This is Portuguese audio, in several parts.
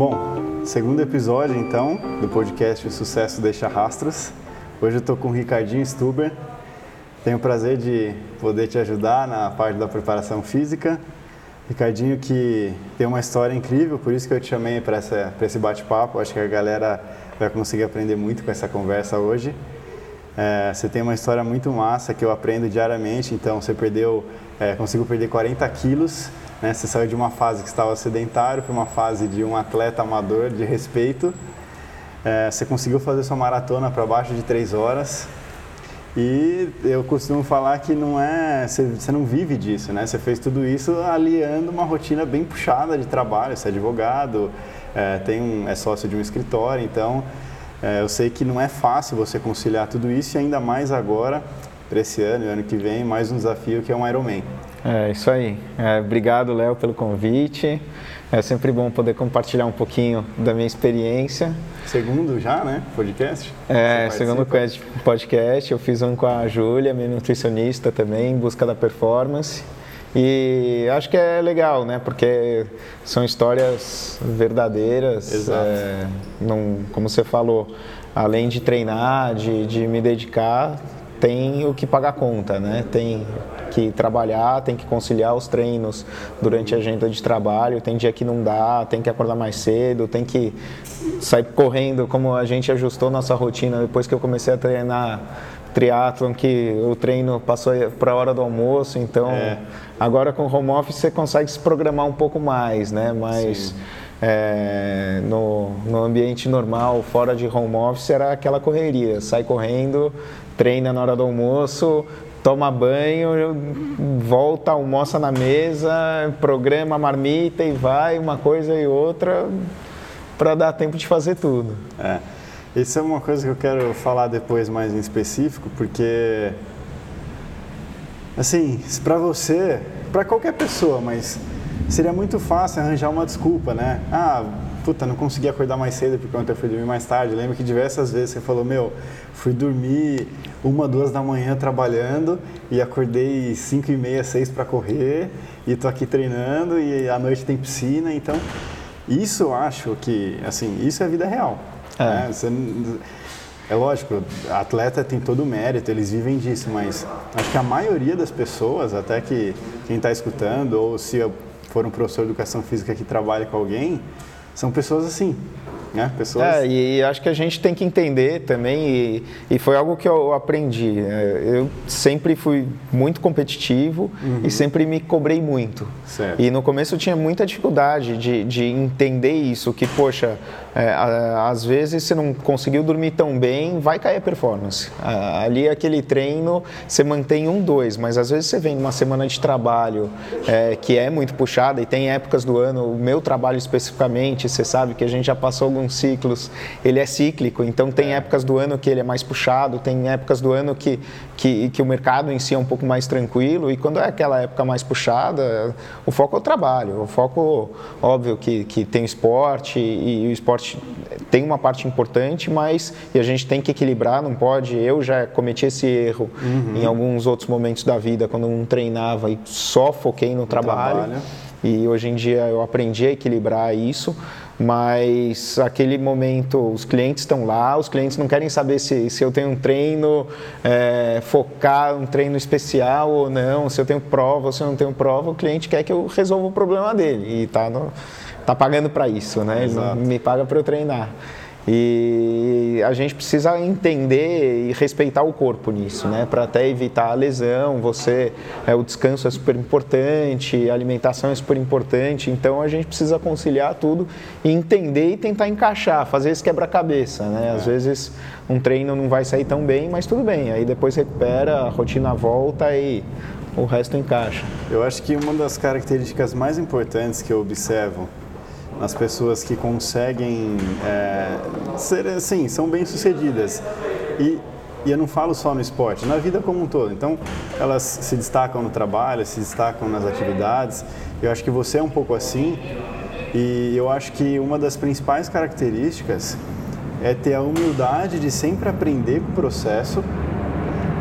Bom, segundo episódio então do podcast O Sucesso Deixa Rastros. Hoje eu estou com o Ricardinho Stuber. Tenho o prazer de poder te ajudar na parte da preparação física. Ricardinho que tem uma história incrível, por isso que eu te chamei para esse bate-papo. Acho que a galera vai conseguir aprender muito com essa conversa hoje. É, você tem uma história muito massa que eu aprendo diariamente, então você perdeu, é, conseguiu perder 40 quilos, né? você saiu de uma fase que estava sedentário para uma fase de um atleta amador de respeito. É, você conseguiu fazer sua maratona para baixo de 3 horas. E eu costumo falar que não é, você, você não vive disso, né? Você fez tudo isso aliando uma rotina bem puxada de trabalho, você é advogado, é, tem um, é sócio de um escritório, então é, eu sei que não é fácil você conciliar tudo isso e ainda mais agora, para esse ano e ano que vem, mais um desafio que é um Ironman. É isso aí. É, obrigado, Léo, pelo convite. É sempre bom poder compartilhar um pouquinho da minha experiência. Segundo já, né? Podcast? É, segundo podcast. Eu fiz um com a Júlia, minha nutricionista também, em busca da performance. E acho que é legal, né? Porque são histórias verdadeiras. Exato. É, não, como você falou, além de treinar, de, de me dedicar, tem o que pagar conta, né? Tem que trabalhar, tem que conciliar os treinos durante a agenda de trabalho, tem dia que não dá, tem que acordar mais cedo, tem que sair correndo, como a gente ajustou nossa rotina depois que eu comecei a treinar triatlon que o treino passou para a hora do almoço, então é. agora com home office você consegue se programar um pouco mais, né? Mas é, no, no ambiente normal, fora de home office, era aquela correria, sai correndo, treina na hora do almoço, toma banho, volta, almoça na mesa, programa a marmita e vai, uma coisa e outra, para dar tempo de fazer tudo. É. Isso é uma coisa que eu quero falar depois mais em específico, porque assim, para você, para qualquer pessoa, mas seria muito fácil arranjar uma desculpa, né? Ah, puta, não consegui acordar mais cedo porque ontem eu fui dormir mais tarde. Lembro que diversas vezes você falou, meu, fui dormir uma, duas da manhã trabalhando e acordei cinco e meia, seis para correr e tô aqui treinando e à noite tem piscina, então isso eu acho que, assim, isso é vida real. É. Né? Você, é lógico, atleta tem todo o mérito, eles vivem disso, mas acho que a maioria das pessoas, até que quem está escutando, ou se for um professor de educação física que trabalha com alguém, são pessoas assim, né? Pessoas... É, e acho que a gente tem que entender também, e, e foi algo que eu aprendi. Né? Eu sempre fui muito competitivo uhum. e sempre me cobrei muito. Certo. E no começo eu tinha muita dificuldade de, de entender isso, que, poxa, é, às vezes você não conseguiu dormir tão bem, vai cair a performance. Ali aquele treino, você mantém um, dois, mas às vezes você vem numa semana de trabalho é, que é muito puxada e tem épocas do ano, o meu trabalho especificamente, você sabe que a gente já passou alguns ciclos, ele é cíclico, então tem épocas do ano que ele é mais puxado, tem épocas do ano que, que, que o mercado em si é um pouco mais tranquilo, e quando é aquela época mais puxada, o foco é o trabalho, o foco, óbvio que, que tem esporte, e, e o esporte tem uma parte importante, mas e a gente tem que equilibrar, não pode, eu já cometi esse erro uhum. em alguns outros momentos da vida, quando não treinava e só foquei no trabalho. trabalho. E hoje em dia eu aprendi a equilibrar isso, mas aquele momento, os clientes estão lá, os clientes não querem saber se, se eu tenho um treino é, focar, um treino especial ou não, se eu tenho prova ou se eu não tenho prova, o cliente quer que eu resolva o problema dele e está tá pagando para isso, né? Ele me paga para eu treinar. E a gente precisa entender e respeitar o corpo nisso, né? Para até evitar a lesão, você, é, o descanso é super importante, a alimentação é super importante, então a gente precisa conciliar tudo e entender e tentar encaixar, fazer esse quebra-cabeça, né? Às é. vezes um treino não vai sair tão bem, mas tudo bem, aí depois recupera, a rotina volta e o resto encaixa. Eu acho que uma das características mais importantes que eu observo nas pessoas que conseguem é, ser assim, são bem sucedidas. E, e eu não falo só no esporte, na vida como um todo. Então, elas se destacam no trabalho, se destacam nas atividades. Eu acho que você é um pouco assim. E eu acho que uma das principais características é ter a humildade de sempre aprender com o processo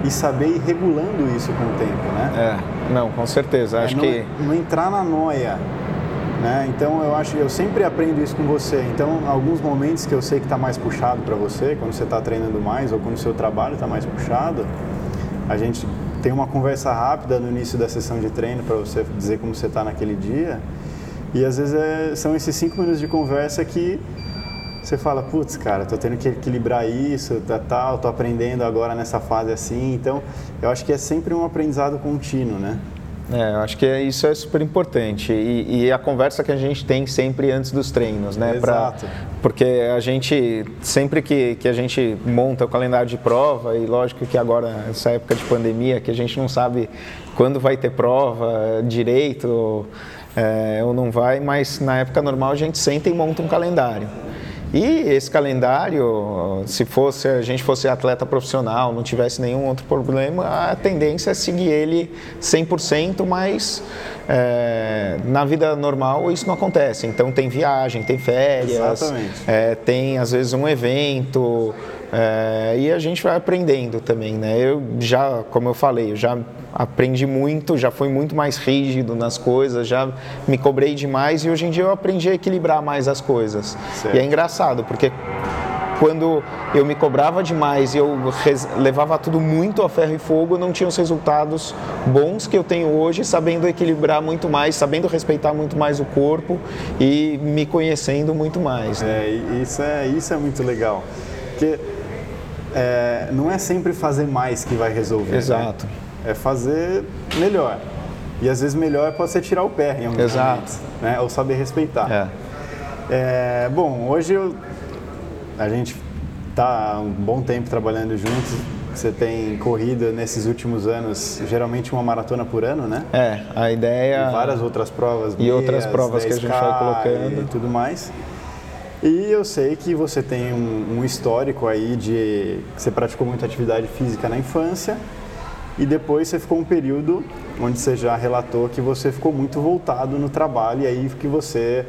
e saber ir regulando isso com o tempo, né? É, não, com certeza. É acho não, que não entrar na noia Né? Então eu acho eu sempre aprendo isso com você. Então alguns momentos que eu sei que está mais puxado para você, quando você está treinando mais ou quando o seu trabalho está mais puxado, a gente tem uma conversa rápida no início da sessão de treino para você dizer como você está naquele dia. E às vezes é, são esses cinco minutos de conversa que você fala, putz, cara, tô tendo que equilibrar isso, tá, tal, tô aprendendo agora nessa fase assim. Então, eu acho que é sempre um aprendizado contínuo, né? É, eu acho que é, isso é super importante. E, e, a conversa que a gente tem sempre antes dos treinos, né? Exato. Pra, porque a gente, sempre que, que a gente monta o calendário de prova, e lógico que agora, nessa época de pandemia, que a gente não sabe quando vai ter prova direito é, ou não vai, mas na época normal a gente senta e monta um calendário. E esse calendário, se fosse a gente fosse atleta profissional, não tivesse nenhum outro problema, a tendência é seguir ele 100%, mas é, na vida normal isso não acontece. Então tem viagem, tem férias, é, tem às vezes um evento, é, e a gente vai aprendendo também, né? Eu já, como eu falei, eu já aprendi muito, já fui muito mais rígido nas coisas, já me cobrei demais e hoje em dia eu aprendi a equilibrar mais as coisas. Certo. E é engraçado, porque quando eu me cobrava demais e eu levava tudo muito a ferro e fogo, não tinha os resultados bons que eu tenho hoje, sabendo equilibrar muito mais, sabendo respeitar muito mais o corpo e me conhecendo muito mais. Né? É, isso é, isso é muito legal. Porque é, não é sempre fazer mais que vai resolver. Né? Exato. Né? é fazer melhor. E às vezes melhor pode ser tirar o pé em alguns Exato. momentos, né? Ou saber respeitar. É. É, bom, hoje eu, a gente está um bom tempo trabalhando juntos. Você tem corrido nesses últimos anos, geralmente uma maratona por ano, né? É, a ideia. E várias outras provas. E meias, outras provas que a gente vai colocando. E tudo mais. E eu sei que você tem um, um histórico aí de. Você praticou muita atividade física na infância e depois você ficou um período onde você já relatou que você ficou muito voltado no trabalho e aí que você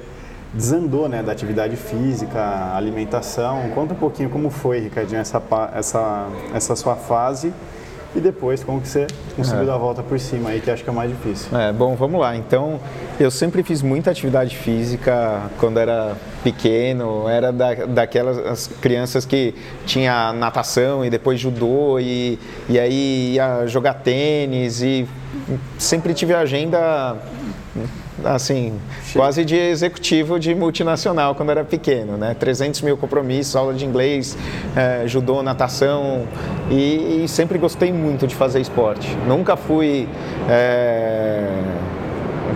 desandou né, da atividade física, alimentação. Conta um pouquinho como foi, Ricardinho, essa, essa, essa sua fase e depois como que você conseguiu é. dar a volta por cima aí, que acho que é o mais difícil. É, bom, vamos lá. Então, eu sempre fiz muita atividade física quando era pequeno, era da, daquelas crianças que tinha natação e depois judô e, e aí ia jogar tênis e sempre tive a agenda assim, quase de executivo de multinacional quando era pequeno, né? 300 mil compromissos, aula de inglês, é, judô, natação e, e, sempre gostei muito de fazer esporte. Nunca fui é,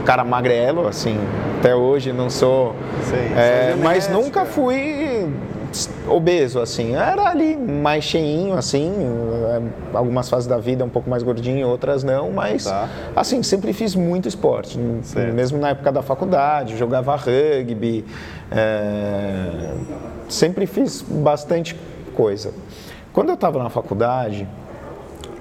um cara magrelo, assim, até hoje não sou, é, mas nunca fui obeso, assim. Era ali mais cheinho, assim. É, algumas fases da vida um pouco mais gordinho, outras não, mas tá. assim, sempre fiz muito esporte. Certo. Mesmo na época da faculdade, jogava rugby. É, sempre fiz bastante coisa. Quando eu estava na faculdade,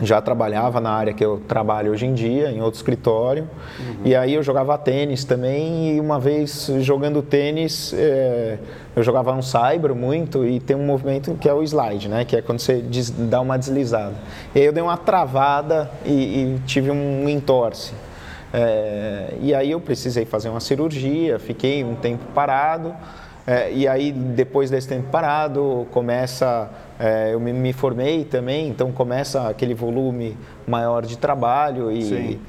já trabalhava na área que eu trabalho hoje em dia, em outro escritório. Uhum. E aí eu jogava tênis também. E uma vez jogando tênis, é, eu jogava um cyber muito e tem um movimento que é o slide, né? Que é quando você des, dá uma deslizada. E aí eu dei uma travada e, e tive um entorse. É, e aí eu precisei fazer uma cirurgia, fiquei um tempo parado. É, e aí, depois desse tempo parado, começa. É, eu me, me, formei também, então começa aquele volume maior de trabalho e. Sim.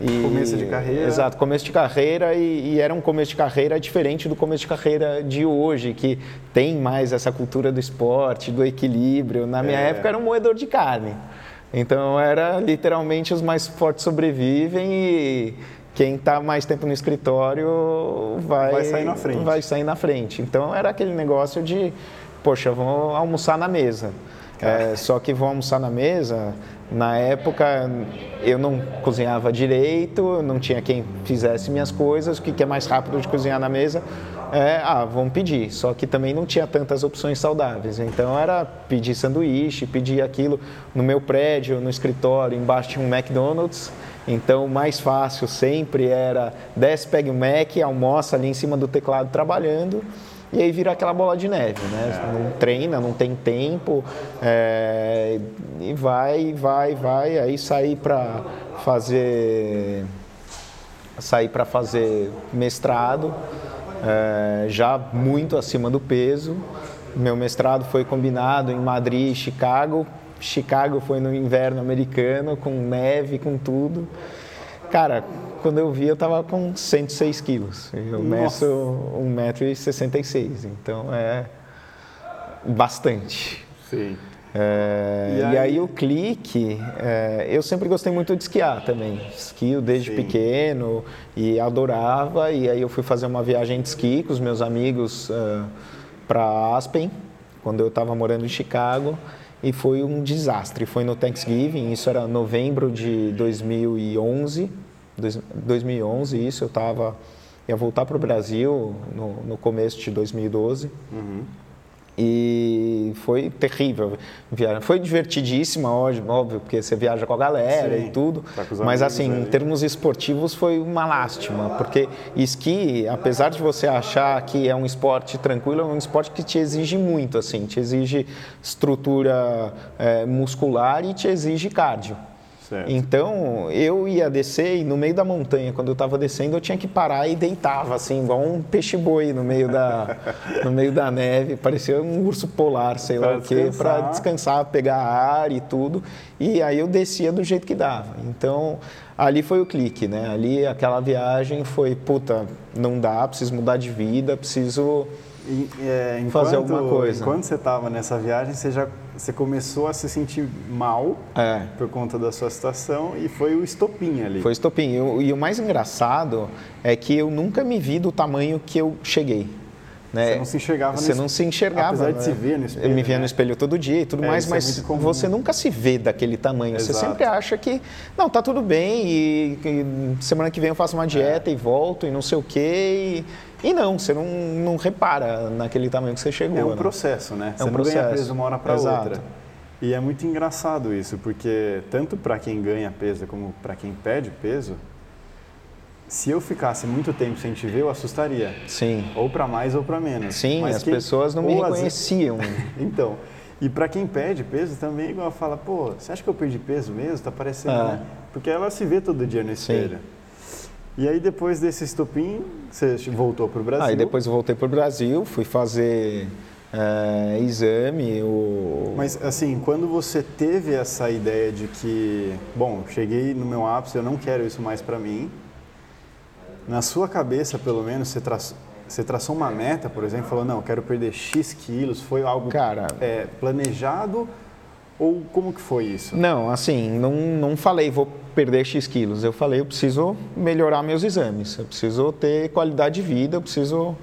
E, começo de carreira. Exato, começo de carreira e, e, era um começo de carreira diferente do começo de carreira de hoje, que tem mais essa cultura do esporte, do equilíbrio. Na minha é. época era um moedor de carne. Então era literalmente os mais fortes sobrevivem e quem está mais tempo no escritório vai, vai sair na frente. Vai sair na frente. Então era aquele negócio de, poxa, vamos almoçar na mesa. É, só que vão almoçar na mesa, na época eu não cozinhava direito, não tinha quem fizesse minhas coisas, o que é mais rápido de cozinhar na mesa? É, ah, vamos pedir. Só que também não tinha tantas opções saudáveis. Então era pedir sanduíche, pedir aquilo no meu prédio, no escritório, embaixo tinha um McDonald's. Então, o mais fácil sempre era desce, pega o Mac, almoça ali em cima do teclado trabalhando e aí vira aquela bola de neve, né? É. Não treina, não tem tempo é, e vai, vai, vai, aí sair para fazer saí para fazer mestrado, é, já muito acima do peso. Meu mestrado foi combinado em Madrid e Chicago. Chicago foi no inverno americano, com neve, com tudo. Cara, quando eu vi, eu tava com 106 quilos. Eu Nossa. meço 1,66m, então é bastante. Sim. É, e, aí... e, aí... o clique, é, eu sempre gostei muito de esquiar também. Esquio desde Sim. pequeno e adorava. E aí eu fui fazer uma viagem de esqui com os meus amigos uh, é, para Aspen, quando eu estava morando em Chicago. E foi um desastre. Foi no Thanksgiving, isso era novembro de 2011. 2011, isso eu estava ia voltar para o Brasil no, no, começo de 2012. Uhum. E foi terrível. Foi divertidíssima, óbvio, porque você viaja com a galera Sim, e tudo. Tá mas assim, aí. em termos esportivos foi uma lástima, porque esqui, apesar de você achar que é um esporte tranquilo, é um esporte que te exige muito, assim, te exige estrutura é, muscular e te exige cardio. Certo. Então, eu ia descer e no meio da montanha, quando eu estava descendo, eu tinha que parar e deitava, assim, igual um peixe-boi no, meio da, no meio da neve. Parecia um urso polar, sei pra lá o quê, para descansar, pegar ar e tudo. E aí eu descia do jeito que dava. Então, ali foi o clique, né? Ali, aquela viagem foi, puta, não dá, preciso mudar de vida, preciso e, é, enquanto, fazer alguma coisa. Enquanto você estava nessa viagem, você já você começou a se sentir mal é. por conta da sua situação e foi o estopim ali. Foi o estopim. E, e o mais engraçado é que eu nunca me vi do tamanho que eu cheguei. Né? Você não se enxergava Você não se enxergava. Apesar de se né? ver no espelho. Eu me via né? no espelho todo dia e tudo é, mais, é mas é você nunca se vê daquele tamanho. Exato. Você sempre acha que, não, tá tudo bem e, e semana que vem eu faço uma dieta é. e volto e não sei o quê. E, e não, você não, não repara naquele tamanho que você chegou. É um né? processo, né? É você um processo. ganha peso uma hora para outra. E é muito engraçado isso, porque tanto para quem ganha peso como para quem perde peso, se eu ficasse muito tempo sem te ver, eu assustaria. Sim. Ou para mais ou para menos. Sim, Mas as quem... pessoas não me reconheciam. então, e para quem perde peso também, igual fala, pô, você acha que eu perdi peso mesmo? Tá parecendo, ah. né? Porque ela se vê todo dia no espelho. Sim. E aí depois desse estopim, você voltou para o Brasil? Aí depois eu voltei para o Brasil, fui fazer é, exame. O... Mas assim, quando você teve essa ideia de que, bom, cheguei no meu ápice, eu não quero isso mais para mim, na sua cabeça, pelo menos, você, tra... você traçou uma meta, por exemplo, falou, não, eu quero perder X quilos, foi algo Cara, é, planejado ou como que foi isso? Não, assim, não, não falei vou perder X quilos, eu falei eu preciso melhorar meus exames, eu preciso ter qualidade de vida, eu preciso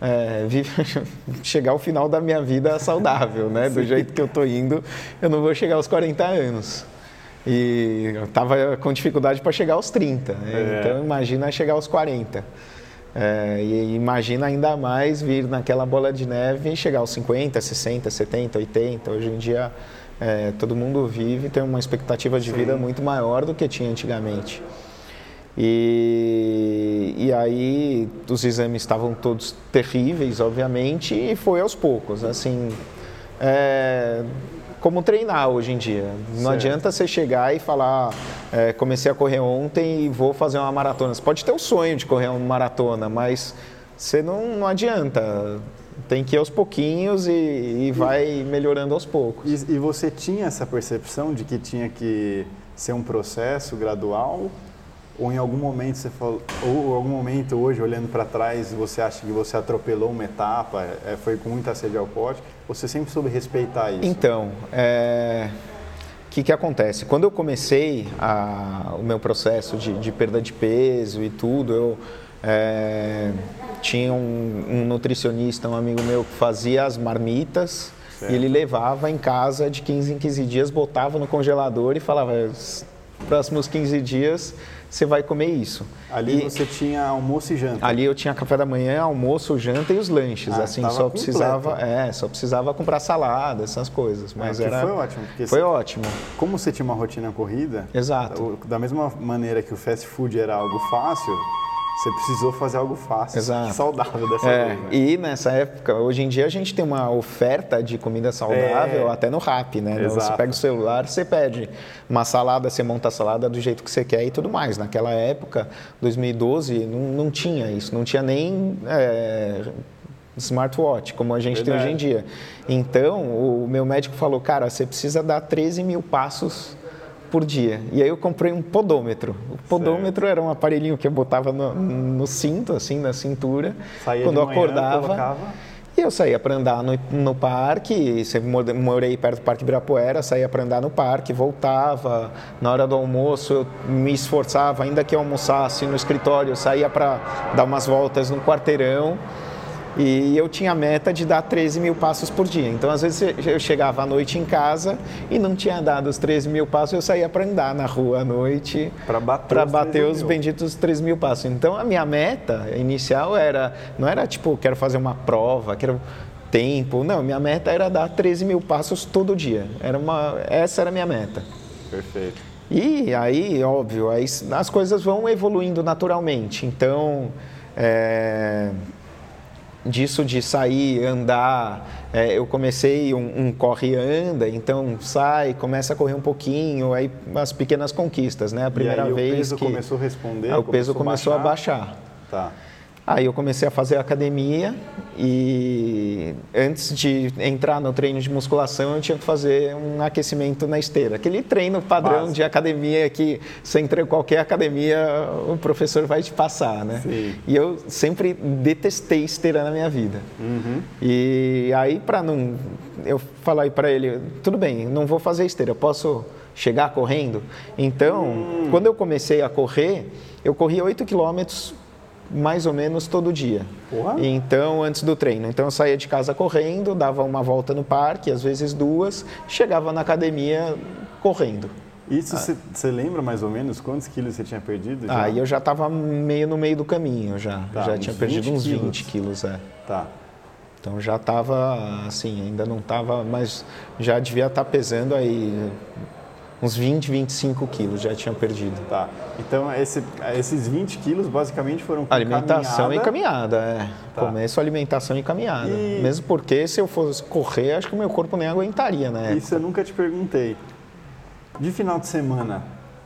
é, chegar ao final da minha vida saudável, né? Do jeito que eu tô indo, eu não vou chegar aos 40 anos. E eu estava com dificuldade para chegar aos 30, né? é. então imagina chegar aos 40. É, e imagina ainda mais vir naquela bola de neve e chegar aos 50, 60, 70, 80. Hoje em dia é, todo mundo vive tem uma expectativa de Sim. vida muito maior do que tinha antigamente. E, e aí os exames estavam todos terríveis, obviamente, e foi aos poucos. Assim, é, como treinar hoje em dia. Não certo. adianta você chegar e falar, é, comecei a correr ontem e vou fazer uma maratona. Você pode ter o sonho de correr uma maratona, mas você não, não adianta. Tem que ir aos pouquinhos e, e vai melhorando aos poucos. E, e você tinha essa percepção de que tinha que ser um processo gradual? Ou em algum momento você falou, ou em algum momento hoje olhando para trás você acha que você atropelou uma etapa, é, foi com muita sede ao pote? Você sempre soube respeitar isso? Então, é... o que, que acontece? Quando eu comecei a... o meu processo de, de, perda de peso e tudo, eu é... tinha um, um, nutricionista, um amigo meu que fazia as marmitas certo. e ele levava em casa de 15 em 15 dias, botava no congelador e falava, próximos 15 dias você vai comer isso. Ali e você tinha almoço e janta? Ali eu tinha café da manhã, almoço, janta e os lanches. Ah, assim, só precisava, é, só precisava comprar salada, essas coisas. Mas ah, era foi ótimo. foi ótimo. Como você tinha uma rotina corrida, Exato. Da mesma maneira que o fast food era algo fácil, Você precisou fazer algo fácil, Exato. saudável dessa É, vez. Né? e nessa época, hoje em dia a gente tem uma oferta de comida saudável É. até no rap, né? Exato. Você pega o celular, você pede uma salada, você monta a salada do jeito que você quer e tudo mais. Naquela época, 2012, não, não tinha isso, não tinha nem é, smartwatch como a gente tem hoje em dia. Então, o meu médico falou, cara, você precisa dar 13 mil passos por dia. E aí eu comprei um podômetro. O podômetro era um aparelhinho que eu botava no, no cinto, assim, na cintura. Saía quando de eu manhã, acordava. colocava. E eu saía para andar no, no parque, sempre mor- morei perto do Parque Ibirapuera, saía para andar no parque, voltava. Na hora do almoço eu me esforçava, ainda que eu almoçasse no escritório, eu saía para dar umas voltas no quarteirão. E eu tinha a meta de dar 13 mil passos por dia. Então, às vezes, eu chegava à noite em casa e não tinha dado os 13 mil passos, eu saía para andar na rua à noite Pra bater pra os bater 13 os benditos 13 mil passos. Então, a minha meta inicial era, não era tipo, quero fazer uma prova, quero tempo. Não, minha meta era dar 13 mil passos todo dia. Era uma, essa era a minha meta. Perfeito. E aí, óbvio, aí as coisas vão evoluindo naturalmente. Então, é, disso de sair, andar, é, eu comecei um, um corre e anda, então sai, começa a correr um pouquinho, aí as pequenas conquistas, né? A primeira e aí vez o peso que começou a responder, Ah, o peso começou a baixar. Tá. Aí eu comecei a fazer academia e antes de entrar no treino de musculação eu tinha que fazer um aquecimento na esteira. Aquele treino padrão Básico. de academia que você entra em qualquer academia o professor vai te passar, né? Sim. E eu sempre detestei esteira na minha vida. Uhum. E aí para não eu falei para ele, tudo bem, não vou fazer esteira, eu posso chegar correndo. Então, Hum. quando eu comecei a correr, eu corria 8 quilômetros mais ou menos todo dia. Porra. Então, antes do treino. Então, eu saía de casa correndo, dava uma volta no parque, às vezes duas, chegava na academia correndo. Isso você lembra mais ou menos quantos quilos você tinha perdido? já? Aí eu já estava meio no meio do caminho já. Tá, já tinha perdido 20 uns quilos. 20 quilos, é. Tá. Então já estava assim, ainda não estava, mas já devia estar pesando aí uns 20, 25 quilos, já tinha perdido. Tá. Então, esse- esses 20 quilos basicamente foram com Alimentação e caminhada. caminhada, é. Tá. Começo, alimentação e caminhada. E- Mesmo porque se eu fosse correr, acho que o meu corpo nem aguentaria, né? Isso eu nunca te perguntei. De final de semana,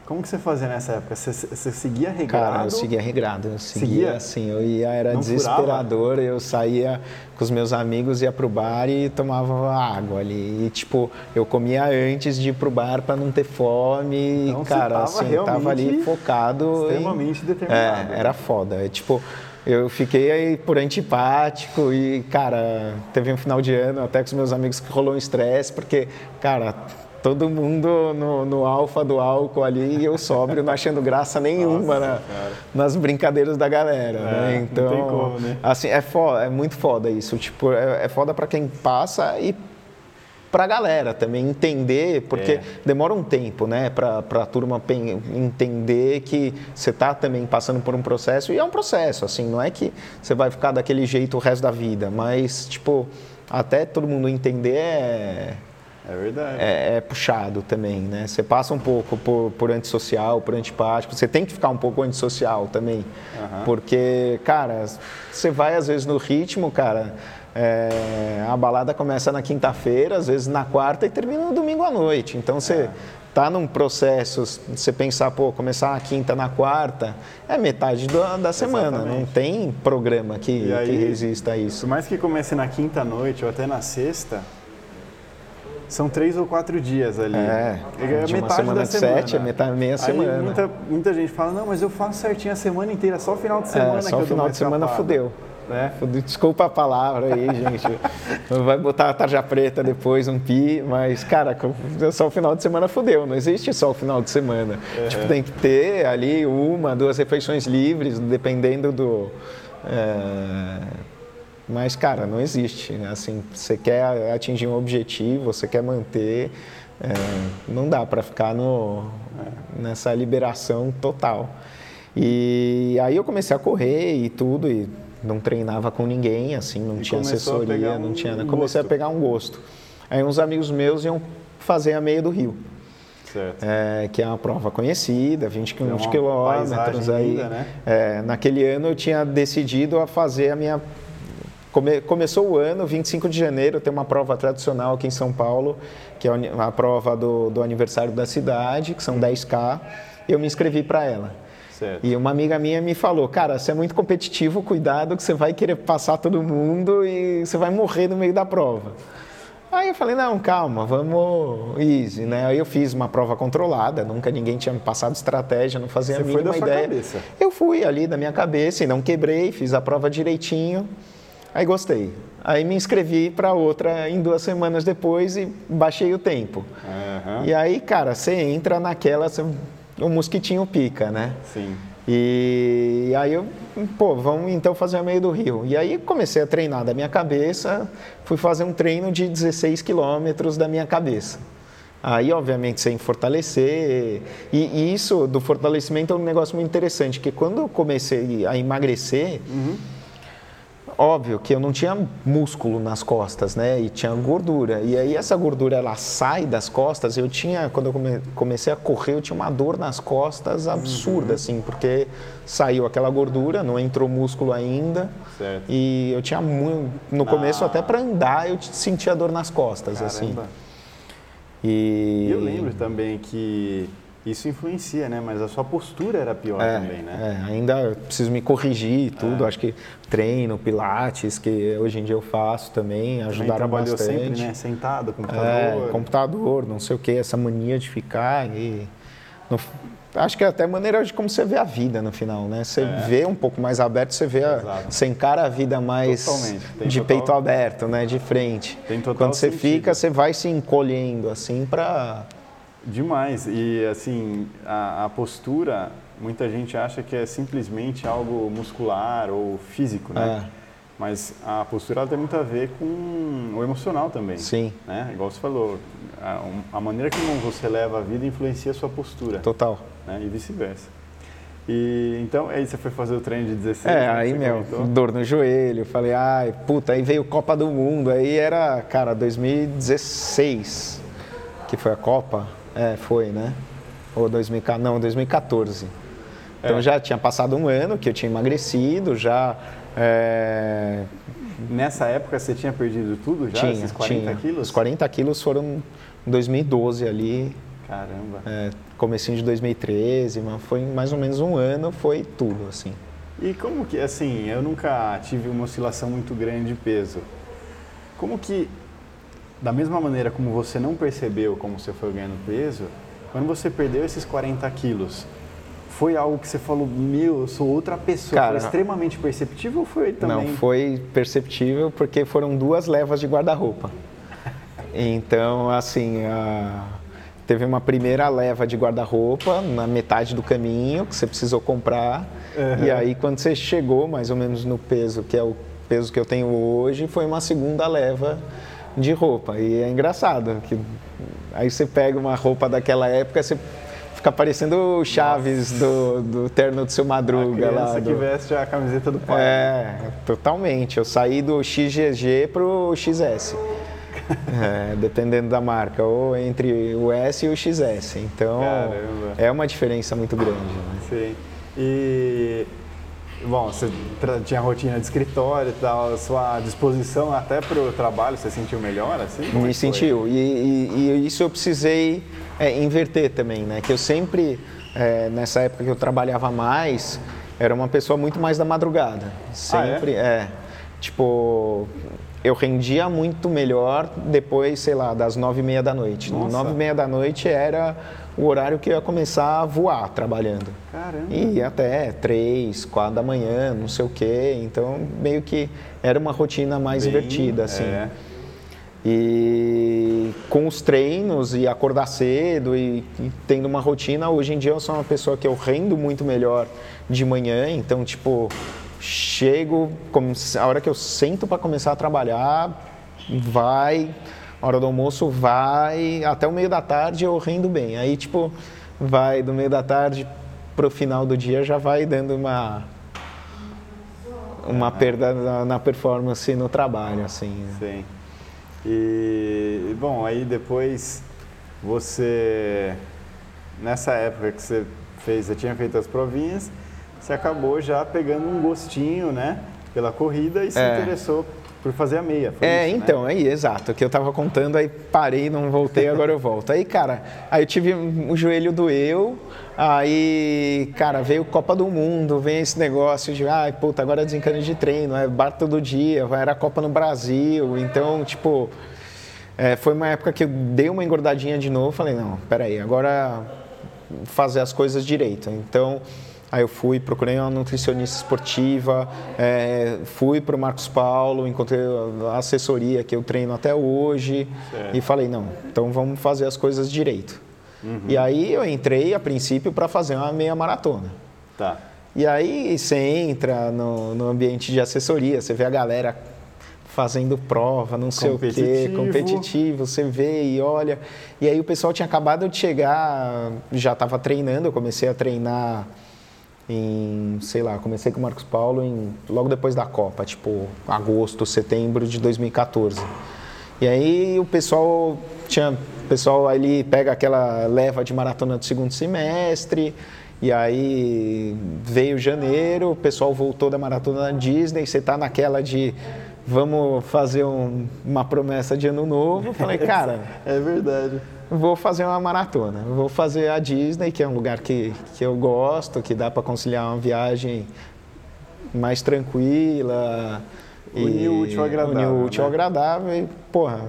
como que você fazia nessa época? Você, você seguia regrado? Cara, eu seguia regrado, eu seguia, Seguia? assim, eu ia, era Não desesperador, eu saía com os meus amigos, ia pro bar e tomava água ali. E, tipo, eu comia antes de ir pro bar para não ter fome. Então, cara, tava assim, eu tava ali focado. extremamente em... determinado. É, era foda. É, tipo, eu fiquei aí por antipático e, cara, teve um final de ano até com os meus amigos que rolou um estresse, porque, cara, todo mundo no, no alfa do álcool ali e eu sóbrio, não achando graça nenhuma na- nas brincadeiras da galera, É, né? não Então, tem como, né? assim, é, foda, é muito foda isso. Tipo, é, é foda pra quem passa e pra galera também entender, porque É. demora um tempo, né, pra, pra turma entender que você tá também passando por um processo, e é um processo, assim, não é que você vai ficar daquele jeito o resto da vida, mas, tipo, até todo mundo entender é, É verdade. é, é puxado também, né? Você passa um pouco por, por antissocial, por antipático, você tem que ficar um pouco antissocial também, porque, cara, você vai às vezes no ritmo, cara, é, a balada começa na quinta-feira, às vezes na quarta e termina no domingo à noite, então você tá num processo, você pensar, pô, começar na quinta, na quarta, é metade da, da semana, não Exatamente. tem programa que, aí- que resista a isso. Por mais que comece na quinta noite ou até na sexta, são três ou quatro dias ali. É, É de uma metade semana da de semana. sete, é metade, meia Aí semana. muita, muita gente fala, não, mas eu faço certinho a semana inteira, só o final de semana É, que só eu o final de semana escapada." fudeu. Né? Desculpa a palavra aí, gente. Vai botar a tarja preta depois, um pi, mas, cara, só o final de semana fudeu. Não existe só o final de semana. Tipo, tem que ter ali uma, duas refeições livres, dependendo do. é, Mas, cara, não existe. né? Assim, você quer atingir um objetivo, você quer manter. é, Não dá para ficar no, nessa liberação total. E aí eu comecei a correr e tudo, e não treinava com ninguém, assim, não E tinha assessoria, pegar não um tinha. Comecei a pegar um gosto. Aí uns amigos meus iam fazer a meia do rio. é, que é uma prova conhecida, 20 É uma quilômetros aí. linda, né? É, naquele ano eu tinha decidido a fazer a minha Come- começou o ano, 25 de janeiro, tem uma prova tradicional aqui em São Paulo, que é a prova do, do aniversário da cidade, que são 10K, e eu me inscrevi para ela. Certo. E uma amiga minha me falou, cara, você é muito competitivo, cuidado que você vai querer passar todo mundo e você vai morrer no meio da prova. Aí eu falei, não, calma, vamos easy, né? Aí eu fiz uma prova controlada, nunca ninguém tinha me passado estratégia, não fazia Você a foi mínima da sua ideia. cabeça. Eu fui ali da minha cabeça e não quebrei, fiz a prova direitinho. Aí gostei. Aí me inscrevi para outra em duas semanas depois e baixei o tempo. Aham. E aí, cara, você entra naquela, você- o mosquitinho pica, né? Sim. E aí eu, pô, vamos então fazer a meio do rio. E aí comecei a treinar da minha cabeça, fui fazer um treino de 16 quilômetros da minha cabeça. Aí, obviamente, sem fortalecer. E, e isso do fortalecimento é um negócio muito interessante, que quando eu comecei a emagrecer, óbvio que eu não tinha músculo nas costas, né? E tinha gordura. E aí essa gordura ela sai das costas. Eu tinha, quando eu come- comecei a correr, eu tinha uma dor nas costas absurda, assim, porque saiu aquela gordura, não entrou músculo ainda. Certo. E eu tinha muito, no começo Ah. até para andar eu sentia dor nas costas, assim. Caramba. E E eu lembro também que isso influencia, né? Mas a sua postura era pior É, também, né? é, ainda preciso me corrigir e tudo. Acho que treino, pilates, que hoje em dia eu faço também, Também ajudaram trabalhou bastante. sempre, né? Sentado, computador. É, computador, não sei o que, essa mania de ficar e... no- acho que é até maneira de como você vê a vida no final, né? Você vê um pouco mais aberto, você vê, a, você encara a vida mais de total- peito aberto, né? De frente. Quando você sentido. fica, você vai se encolhendo assim para Demais. E assim, a, a postura, muita gente acha que é simplesmente algo muscular ou físico, né? É. Mas a postura tem muito a ver com o emocional também. Sim. Né? Igual você falou, a, a maneira como você leva a vida influencia a sua postura. total. Né? E vice-versa. E então, aí você foi fazer o treino de 16? É, né, aí, meu, comentou? dor no joelho. Falei, ai, puta, aí veio Copa do Mundo. Aí era, cara, 2016 que foi a Copa. É, foi, né? Ou 2014, não, 2014. Então É. já tinha passado um ano que eu tinha emagrecido, já é, Nessa época você tinha perdido tudo já? tinha, esses 40 tinha. quilos? Os 40 quilos foram em 2012 ali, Caramba. é, comecinho de 2013, mas foi mais ou menos um ano, foi tudo, assim. E como que, assim, eu nunca tive uma oscilação muito grande de peso. Como que, da mesma maneira como você não percebeu como você foi ganhando peso, quando você perdeu esses 40 quilos, foi algo que você falou, meu, eu sou outra pessoa, Cara, foi extremamente perceptível ou foi também? Não, foi perceptível porque foram duas levas de guarda-roupa. Então, assim, a- teve uma primeira leva de guarda-roupa na metade do caminho que você precisou comprar. Uhum. E aí, quando você chegou mais ou menos no peso, que é o peso que eu tenho hoje, foi uma segunda leva de roupa. E é engraçado que aí você pega uma roupa daquela época, você fica parecendo o Chaves do, do terno do seu A Madruga lá. criança que do- veste a camiseta do pai. é, totalmente. Eu saí do XGG pro XS. É, dependendo da marca, ou entre o S e o XS. Então, Caramba. é uma diferença muito grande. né? Sim. E, bom, você tinha rotina de escritório e tal, sua disposição até para o trabalho, você sentiu melhor, assim? Como é Me sentiu. E, e- e isso eu precisei é, inverter também, né? Que eu sempre, é, nessa época que eu trabalhava mais, era uma pessoa muito mais da madrugada. Sempre, é? Tipo, eu rendia muito melhor depois, sei lá, das nove e meia da noite. Nossa. Nove e meia da noite era o horário que eu ia começar a voar trabalhando. Caramba. E ia até três, quatro da manhã, não sei o quê. Então, meio que era uma rotina mais Bem, invertida, assim. é. E com os treinos e acordar cedo e, e tendo uma rotina, hoje em dia eu sou uma pessoa que eu rendo muito melhor de manhã, então tipo, chego, a hora que eu sento para começar a trabalhar, vai, a hora do almoço vai, até o meio da tarde eu rendo bem. Aí tipo, vai do meio da tarde pro final do dia já vai dando uma uma perda na, na performance no trabalho, assim. né? Sim. E, bom, aí depois você nessa época que você fez, você tinha feito as provinhas, você acabou já pegando um gostinho, né, pela corrida e se É. interessou por fazer a meia. É, isso, né? então, aí, exato. O que eu tava contando, aí parei, não voltei, agora eu volto. Aí, cara, aí eu tive um o joelho doeu, aí, cara, veio Copa do Mundo, vem esse negócio de, ai, puta, agora é desencano de treino, é bar todo dia, vai- era Copa no Brasil, então, tipo, é, foi uma época que eu dei uma engordadinha de novo, falei, não, peraí, agora fazer as coisas direito. Então, aí eu fui, procurei uma nutricionista esportiva, é, fui para o Marcos Paulo, encontrei a assessoria que eu treino até hoje Certo. e falei, não, então vamos fazer as coisas direito. E aí eu entrei a princípio para fazer uma meia maratona. Tá. E aí você entra no, no ambiente de assessoria, você vê a galera fazendo prova, não sei o quê, competitivo, você vê e olha. E aí o pessoal tinha acabado de chegar, já estava treinando, eu comecei a treinar em, sei lá, comecei com o Marcos Paulo em, logo depois da Copa, tipo agosto, setembro de 2014. E aí o pessoal tinha, o pessoal ali pega aquela leva de maratona do segundo semestre, e aí veio janeiro, o pessoal voltou da maratona da Disney, você tá naquela de vamos fazer um- uma promessa de ano novo. Eu Falei, cara, É verdade. Vou fazer uma maratona. Vou fazer a Disney, que é um lugar que, que eu gosto, que dá para conciliar uma viagem mais tranquila. Unir o útil ao agradável, Unir o útil né? agradável e, porra,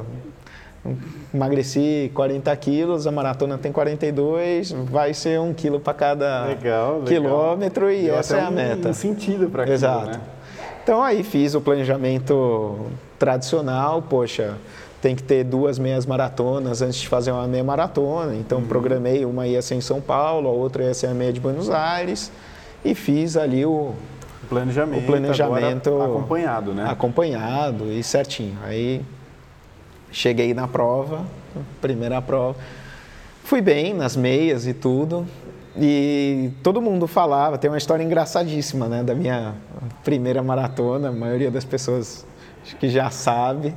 emagreci 40 quilos, a maratona tem 42, vai ser um quilo para cada Legal, legal. quilômetro e Deu essa é a um- meta. Um sentido para aquilo, Exato. né? Então aí fiz o planejamento tradicional, poxa, tem que ter duas meias maratonas antes de fazer uma meia maratona. Então Uhum. programei, uma ia ser em São Paulo, a outra ia ser a meia de Buenos Aires e fiz ali o planejamento, O planejamento- acompanhado, né? acompanhado e certinho. Aí cheguei na prova, primeira prova. Fui bem nas meias e tudo. E todo mundo falava, tem uma história engraçadíssima, né, da minha primeira maratona, a maioria das pessoas acho que já sabe.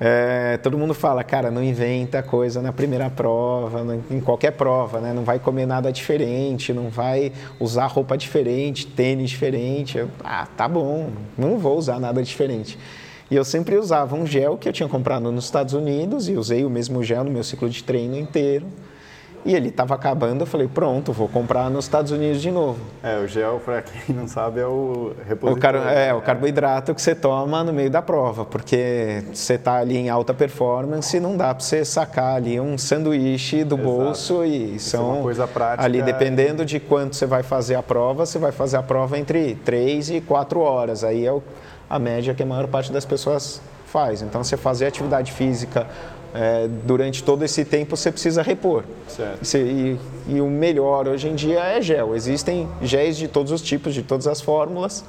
É, todo mundo fala, cara, não inventa coisa na primeira prova, em qualquer prova, né? Não vai comer nada diferente, não vai usar roupa diferente, tênis diferente. Eu, ah, tá bom, não vou usar nada diferente. E eu sempre usava um gel que eu tinha comprado nos Estados Unidos e usei o mesmo gel no meu ciclo de treino inteiro. E ele estava acabando, eu falei, pronto, vou comprar nos Estados Unidos de novo. É, o gel, para quem não sabe, é o O, repositório. car é, o carboidrato que você toma no meio da prova, porque você está ali em alta performance, não dá para você sacar ali um sanduíche do Exato. bolso e Isso é são uma coisa prática. ali dependendo de quanto você vai fazer a prova, você vai fazer a prova entre 3 e 4 horas. Aí é o- a média que a maior parte das pessoas faz. Então você fazer atividade física é, durante todo esse tempo você precisa repor. Certo. E, e o melhor hoje em dia é gel. Existem géis de todos os tipos, de todas as fórmulas.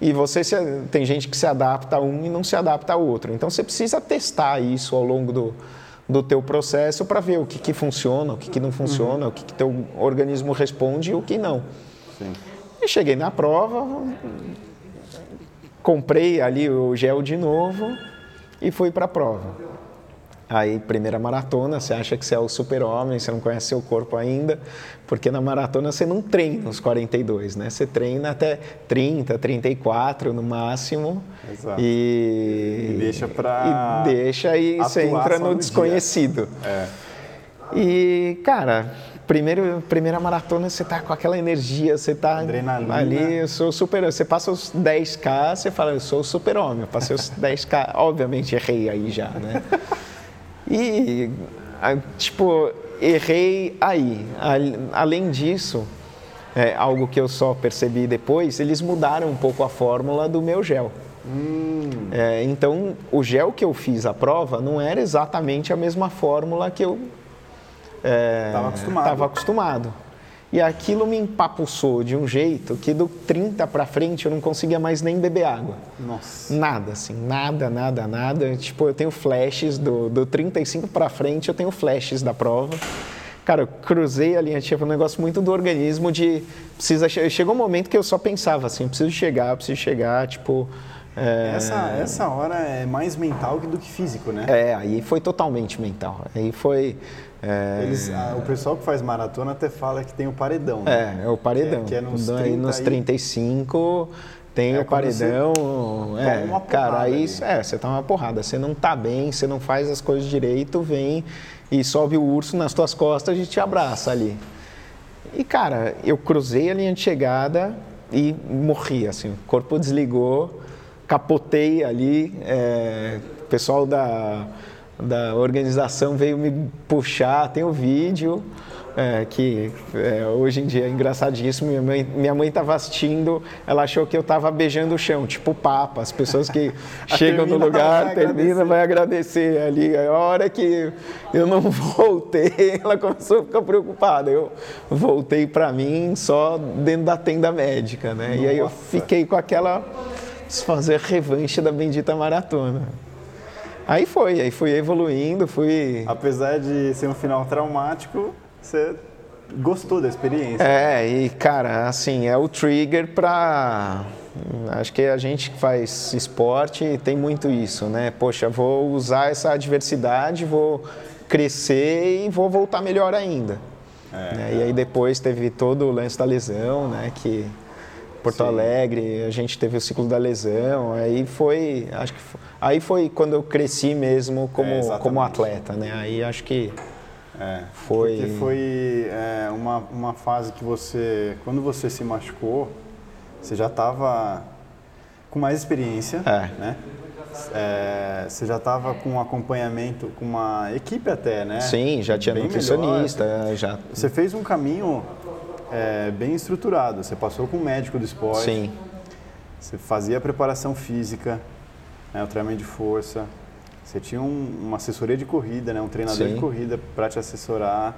E você se- tem gente que se adapta a um e não se adapta a outro. Então você precisa testar isso ao longo do, do teu processo para ver o que, que funciona, o que, que não funciona, o que, que teu organismo responde e o que não. Sim. E cheguei na prova, comprei ali o gel de novo e fui para a prova. Aí, primeira maratona, você acha que você é o super-homem, você não conhece seu corpo ainda, porque na maratona você não treina os 42, né? Você treina até 30, 34 no máximo. Exato. E, E deixa pra E deixa e você entra no no desconhecido. É. E, cara, primeiro, primeira maratona você tá com aquela energia, você tá Adrenalina. ali, eu sou super, você passa os 10k, você fala, eu sou o super-homem, eu passei os 10k, obviamente errei aí já, né? E, tipo, errei aí. Além disso, é, algo que eu só percebi depois, eles mudaram um pouco a fórmula do meu gel. É, então, o gel que eu fiz a prova não era exatamente a mesma fórmula que eu Tava acostumado. estava acostumado. E aquilo me empapuçou de um jeito que do 30 para frente eu não conseguia mais nem beber água. Nossa. Nada, assim, nada, nada, nada. Tipo, eu tenho flashes do, do 35 para frente, eu tenho flashes da prova. Cara, eu cruzei a linha, tipo, um negócio muito do organismo de... Precisa, che- chegou um momento que eu só pensava assim, preciso chegar, preciso chegar, tipo... É... Essa, essa hora é mais mental do que físico, né? É, aí foi totalmente mental. Aí foi. É... Eles, a, o pessoal que faz maratona até fala que tem o paredão. Né? É, é o paredão. Que é, que é nos, 30 aí nos 35 tem é o paredão. É, uma cara, aí é, você tá uma porrada. Você não tá bem, você não faz as coisas direito, vem e sobe o urso nas tuas costas e te abraça ali. E cara, eu cruzei a linha de chegada e morri, assim, o corpo desligou, capotei ali, é, o pessoal da, da organização veio me puxar, tem o vídeo, é, que é, hoje em dia é engraçadíssimo. Minha mãe, minha mãe estava assistindo, ela achou que eu estava beijando o chão, tipo papa. As pessoas que chegam no lugar, termina, vai agradecer ali. A hora que eu não voltei, ela começou a ficar preocupada. Eu voltei para mim só dentro da tenda médica, né? Nossa. E aí eu fiquei com aquela fazer revanche da bendita maratona. Aí foi, aí fui evoluindo, fui. Apesar de ser um final traumático, você gostou da experiência. É, e cara, assim, é o trigger para acho que a gente que faz esporte tem muito isso, né? Poxa, vou usar essa adversidade, vou crescer e vou voltar melhor ainda. É, né? E aí depois teve todo o lance da lesão, né? Que Porto Sim. Alegre, a gente teve o ciclo da lesão, aí foi, acho que foi, aí foi quando eu cresci mesmo como, é, como atleta, né? Aí acho que é, foi. Porque foi é, uma, uma fase que você, quando você se machucou, você já estava com mais experiência, é. né? É, você já estava com um acompanhamento, com uma equipe até, né? Sim, já tinha bem nutricionista, melhor. já. Você fez um caminho é, bem estruturado. Você passou com um médico do esporte. Sim. Você fazia a preparação física, né, o treinamento de força. Você tinha um, uma assessoria de corrida, né? um treinador Sim. de corrida para te assessorar.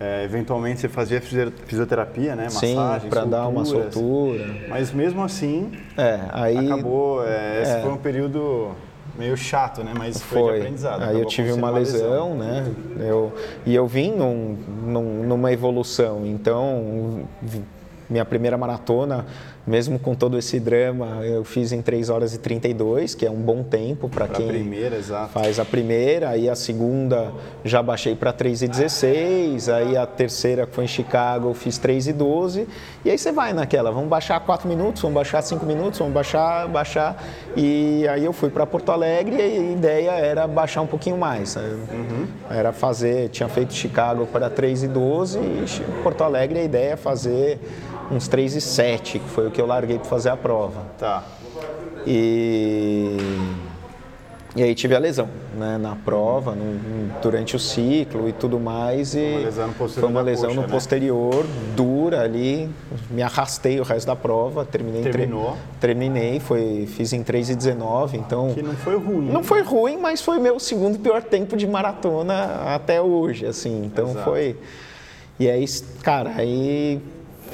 É, eventualmente você fazia fisioterapia, né? Massagem, para dar uma soltura. Mas mesmo assim, é, aí, acabou. É, esse é. foi um período meio chato, né? Mas foi, foi de aprendizado. Aí eu tive uma, uma lesão, lesão, né? Eu, e eu vim num, num, numa evolução. Então, minha primeira maratona mesmo com todo esse drama, eu fiz em 3 horas e 32, que é um bom tempo para quem primeira, faz a primeira. Aí a segunda já baixei para 3 e 16, aí a terceira que foi em Chicago eu fiz 3 e 12. E aí você vai naquela, vamos baixar 4 minutos, vamos baixar 5 minutos, vamos baixar, baixar. E aí eu fui para Porto Alegre e a ideia era baixar um pouquinho mais. Uhum. Era fazer, tinha feito Chicago para 3 e 12 e Porto Alegre a ideia é fazer uns 3 e 7, que foi o que eu larguei para fazer a prova. Tá. E, e aí tive a lesão, né, na prova, no, durante o ciclo e tudo mais. E uma lesão no posterior, foi uma lesão coxa, no né? posterior, dura ali. Me arrastei o resto da prova, terminei Terminou? Tre terminei, foi, fiz em 3 e 19, então... Que não foi ruim. Não foi ruim, mas foi meu segundo pior tempo de maratona até hoje, assim. Então Exato. foi... E aí, cara, aí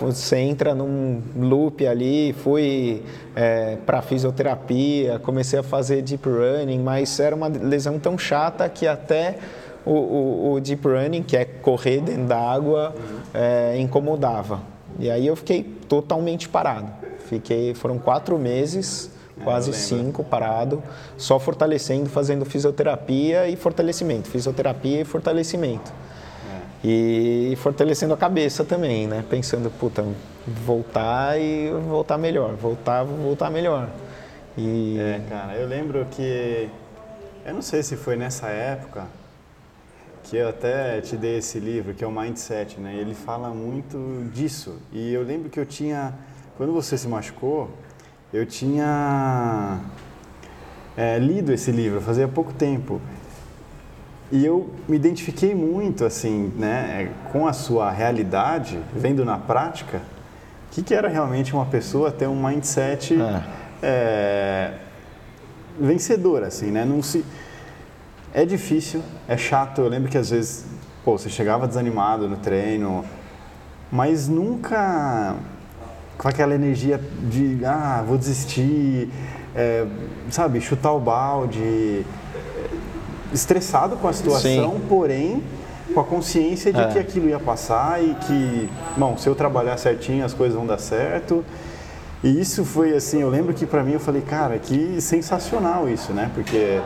você entra num loop ali, fui é, para fisioterapia, comecei a fazer deep running, mas era uma lesão tão chata que até o, o, o deep running, que é correr dentro da água, é, incomodava. E aí eu fiquei totalmente parado. Fiquei, foram quatro meses, é, quase cinco parado, só fortalecendo, fazendo fisioterapia e fortalecimento, fisioterapia e fortalecimento. E fortalecendo a cabeça também, né? Pensando, puta, voltar e voltar melhor, voltar, voltar melhor. E... É, cara, eu lembro que, eu não sei se foi nessa época, que eu até te dei esse livro, que é o Mindset, né? Ele fala muito disso. E eu lembro que eu tinha, quando você se machucou, eu tinha é, lido esse livro, fazia pouco tempo. E eu me identifiquei muito, assim, né, com a sua realidade, vendo na prática, o que, que era realmente uma pessoa ter um mindset é. É, vencedor, assim, né? Não se... É difícil, é chato. Eu lembro que às vezes, pô, você chegava desanimado no treino, mas nunca com aquela energia de, ah, vou desistir, é, sabe, chutar o balde estressado com a situação, Sim. porém com a consciência de é. que aquilo ia passar e que, bom, se eu trabalhar certinho as coisas vão dar certo. E isso foi assim, eu lembro que para mim eu falei, cara, que sensacional isso, né? Porque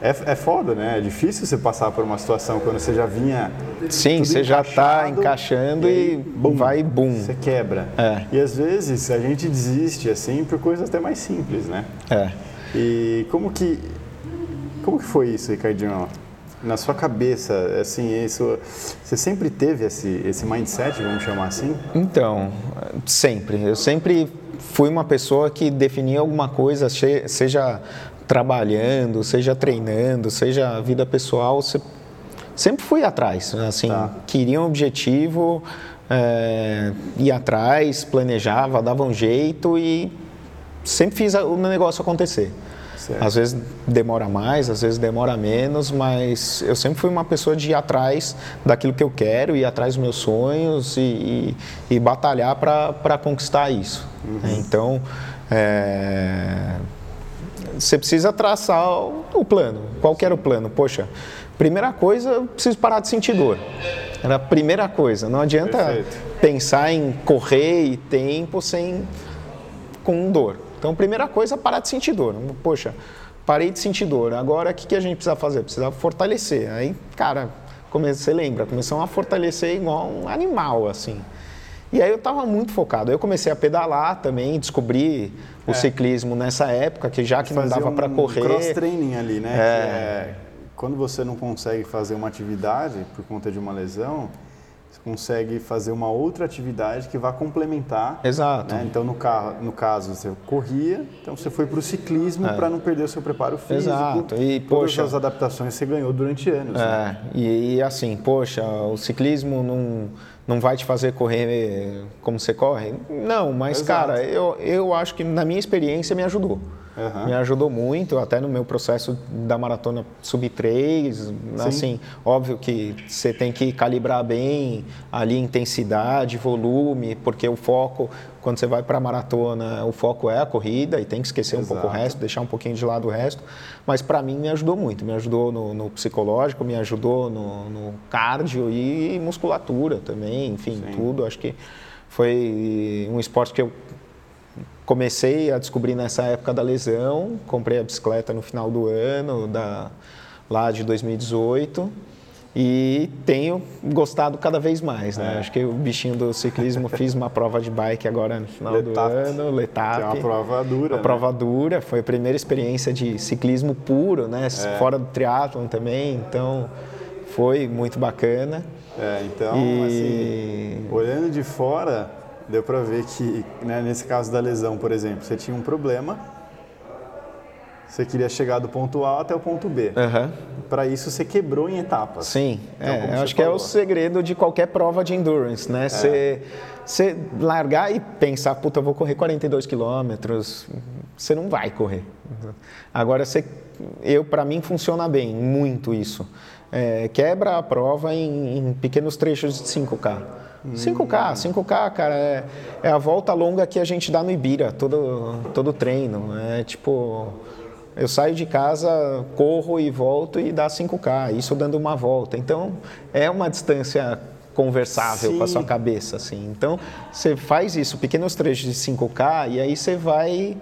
é, é foda, né? É difícil você passar por uma situação quando você já vinha. Sim, você já está encaixando e, e bum, vai bum. Você quebra. É. E às vezes a gente desiste assim por coisas até mais simples, né? É. E como que. Como que foi isso, Ricardinho? Na sua cabeça, assim, isso, você sempre teve esse, esse mindset, vamos chamar assim? Então, sempre. Eu sempre fui uma pessoa que definia alguma coisa, seja trabalhando, seja treinando, seja vida pessoal, sempre fui atrás. Assim, tá. queria um objetivo, é, ia atrás, planejava, dava um jeito e sempre fiz o negócio acontecer. Certo. Às vezes demora mais, às vezes demora menos, mas eu sempre fui uma pessoa de ir atrás daquilo que eu quero, ir atrás dos meus sonhos e, e, e batalhar para conquistar isso. Uhum. Então, é, você precisa traçar o plano. Qual que era o plano? Poxa, primeira coisa, eu preciso parar de sentir dor. Era a primeira coisa. Não adianta Perfeito. pensar em correr e tempo sem com dor. Então, primeira coisa, parar de sentir dor. Poxa, parei de sentir dor. Agora, o que, que a gente precisa fazer? Precisa fortalecer. Aí, cara, você lembra, começamos a fortalecer igual um animal, assim. E aí eu estava muito focado. Eu comecei a pedalar também, descobri o é. ciclismo nessa época, que já que não dava para correr. cross-training ali, né? É. É, quando você não consegue fazer uma atividade por conta de uma lesão, consegue fazer uma outra atividade que vá complementar. Exato. Né? Então, no, carro, no caso, você corria, então você foi para o ciclismo é. para não perder o seu preparo físico. Exato. E, Todas poxa, as adaptações você ganhou durante anos. É. Né? E, e, assim, poxa, o ciclismo não, não vai te fazer correr como você corre? Não, mas, Exato. cara, eu, eu acho que na minha experiência me ajudou. Uhum. Me ajudou muito, até no meu processo da maratona sub 3. Assim, óbvio que você tem que calibrar bem ali intensidade, volume, porque o foco, quando você vai para a maratona, o foco é a corrida e tem que esquecer Exato. um pouco o resto, deixar um pouquinho de lado o resto. Mas para mim me ajudou muito, me ajudou no, no psicológico, me ajudou no, no, cardio e musculatura também, enfim, Sim. tudo. Acho que foi um esporte que eu comecei a descobrir nessa época da lesão, comprei a bicicleta no final do ano, da, lá de 2018, e tenho gostado cada vez mais, né? É. Acho que o bichinho do ciclismo fiz uma prova de bike agora no final Letap, do ano, Letap. Que é uma prova dura. Uma né? prova dura, foi a primeira experiência de ciclismo puro, né? É. Fora do triatlon também, então foi muito bacana. É, então, e... assim, olhando de fora, deu para ver que, né, nesse caso da lesão, por exemplo, você tinha um problema, você queria chegar do ponto A até o ponto B. Uhum. Para isso, você quebrou em etapas. Sim, então, é, eu acho falou. que é o segredo de qualquer prova de endurance, né? É. Você, você largar e pensar, puta, eu vou correr 42 quilômetros, você não vai correr. Agora, você, eu para mim funciona bem, muito isso. É, quebra a prova em, em pequenos trechos de 5K. 5K, 5K, cara, é, é, a volta longa que a gente dá no Ibira, todo, todo treino. É tipo, eu saio de casa, corro e volto e dá 5K, isso dando uma volta. Então, é uma distância conversável Sim. com a sua cabeça, assim. Então, você faz isso, pequenos trechos de 5K, e aí você vai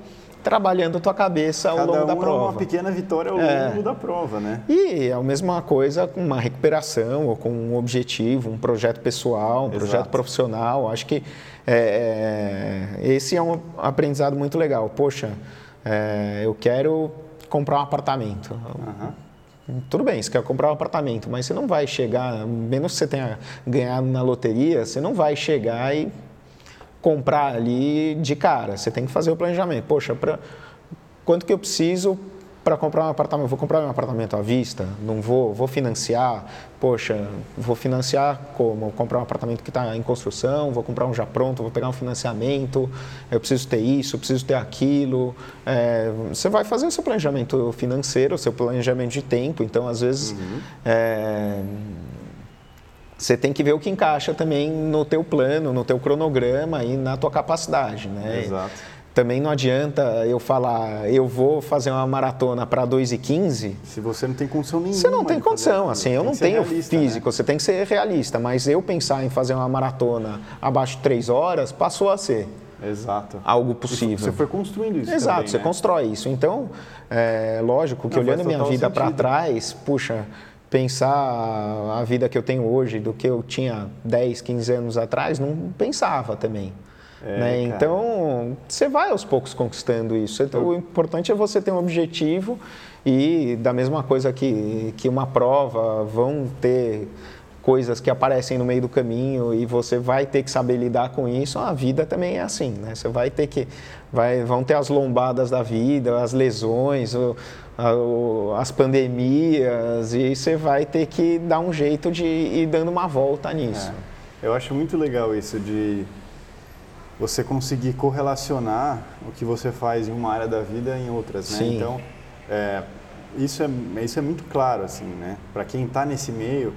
trabalhando a tua cabeça ao Cada longo um da prova. É uma pequena vitória ao é. longo da prova, né? E é a mesma coisa com uma recuperação ou com um objetivo, um projeto pessoal, um Exato. projeto profissional. Acho que é, é, esse é um aprendizado muito legal. Poxa, é, eu quero comprar um apartamento. Uhum. Tudo bem, você quer comprar um apartamento, mas você não vai chegar, menos que você tenha ganhado na loteria, você não vai chegar e comprar ali de cara. Você tem que fazer o planejamento. Poxa, pra, quanto que eu preciso para comprar um apartamento? Vou comprar um apartamento à vista? Não vou? Vou financiar? Poxa, vou financiar como? Comprar um apartamento que está em construção? Vou comprar um já pronto? Vou pegar um financiamento? Eu preciso ter isso? Eu preciso ter aquilo? É, você vai fazer o seu planejamento financeiro, o seu planejamento de tempo. Então, às vezes, uhum. é, você tem que ver o que encaixa também no teu plano, no teu cronograma e na tua capacidade, né? Exato. Também não adianta eu falar, eu vou fazer uma maratona para 2 e 15. Se você não tem condição nenhuma. Você não tem condição, assim, eu não tenho realista, físico, né? você tem que ser realista, mas eu pensar em fazer uma maratona abaixo de 3 horas passou a ser. Exato. algo possível. Você foi construindo isso Exato, também, você né? constrói isso. Então, é lógico que Não, olhando minha vida para trás, puxa, pensar a vida que eu tenho hoje do que eu tinha 10, 15 anos atrás, não pensava também. É, né? Então, você vai aos poucos conquistando isso. Então, O importante é você ter um objetivo e, da mesma coisa que, que uma prova, vão ter coisas que aparecem no meio do caminho e você vai ter que saber lidar com isso. A vida também é assim, né? Você vai ter que vai, vão ter as lombadas da vida, as lesões, o- as pandemias e você vai ter que dar um jeito de ir dando uma volta nisso. É. Eu acho muito legal isso de você conseguir correlacionar o que você faz em uma área da vida em outras, né? Sim. Então, é, isso, é, isso é muito claro, assim, né? Para quem está nesse meio,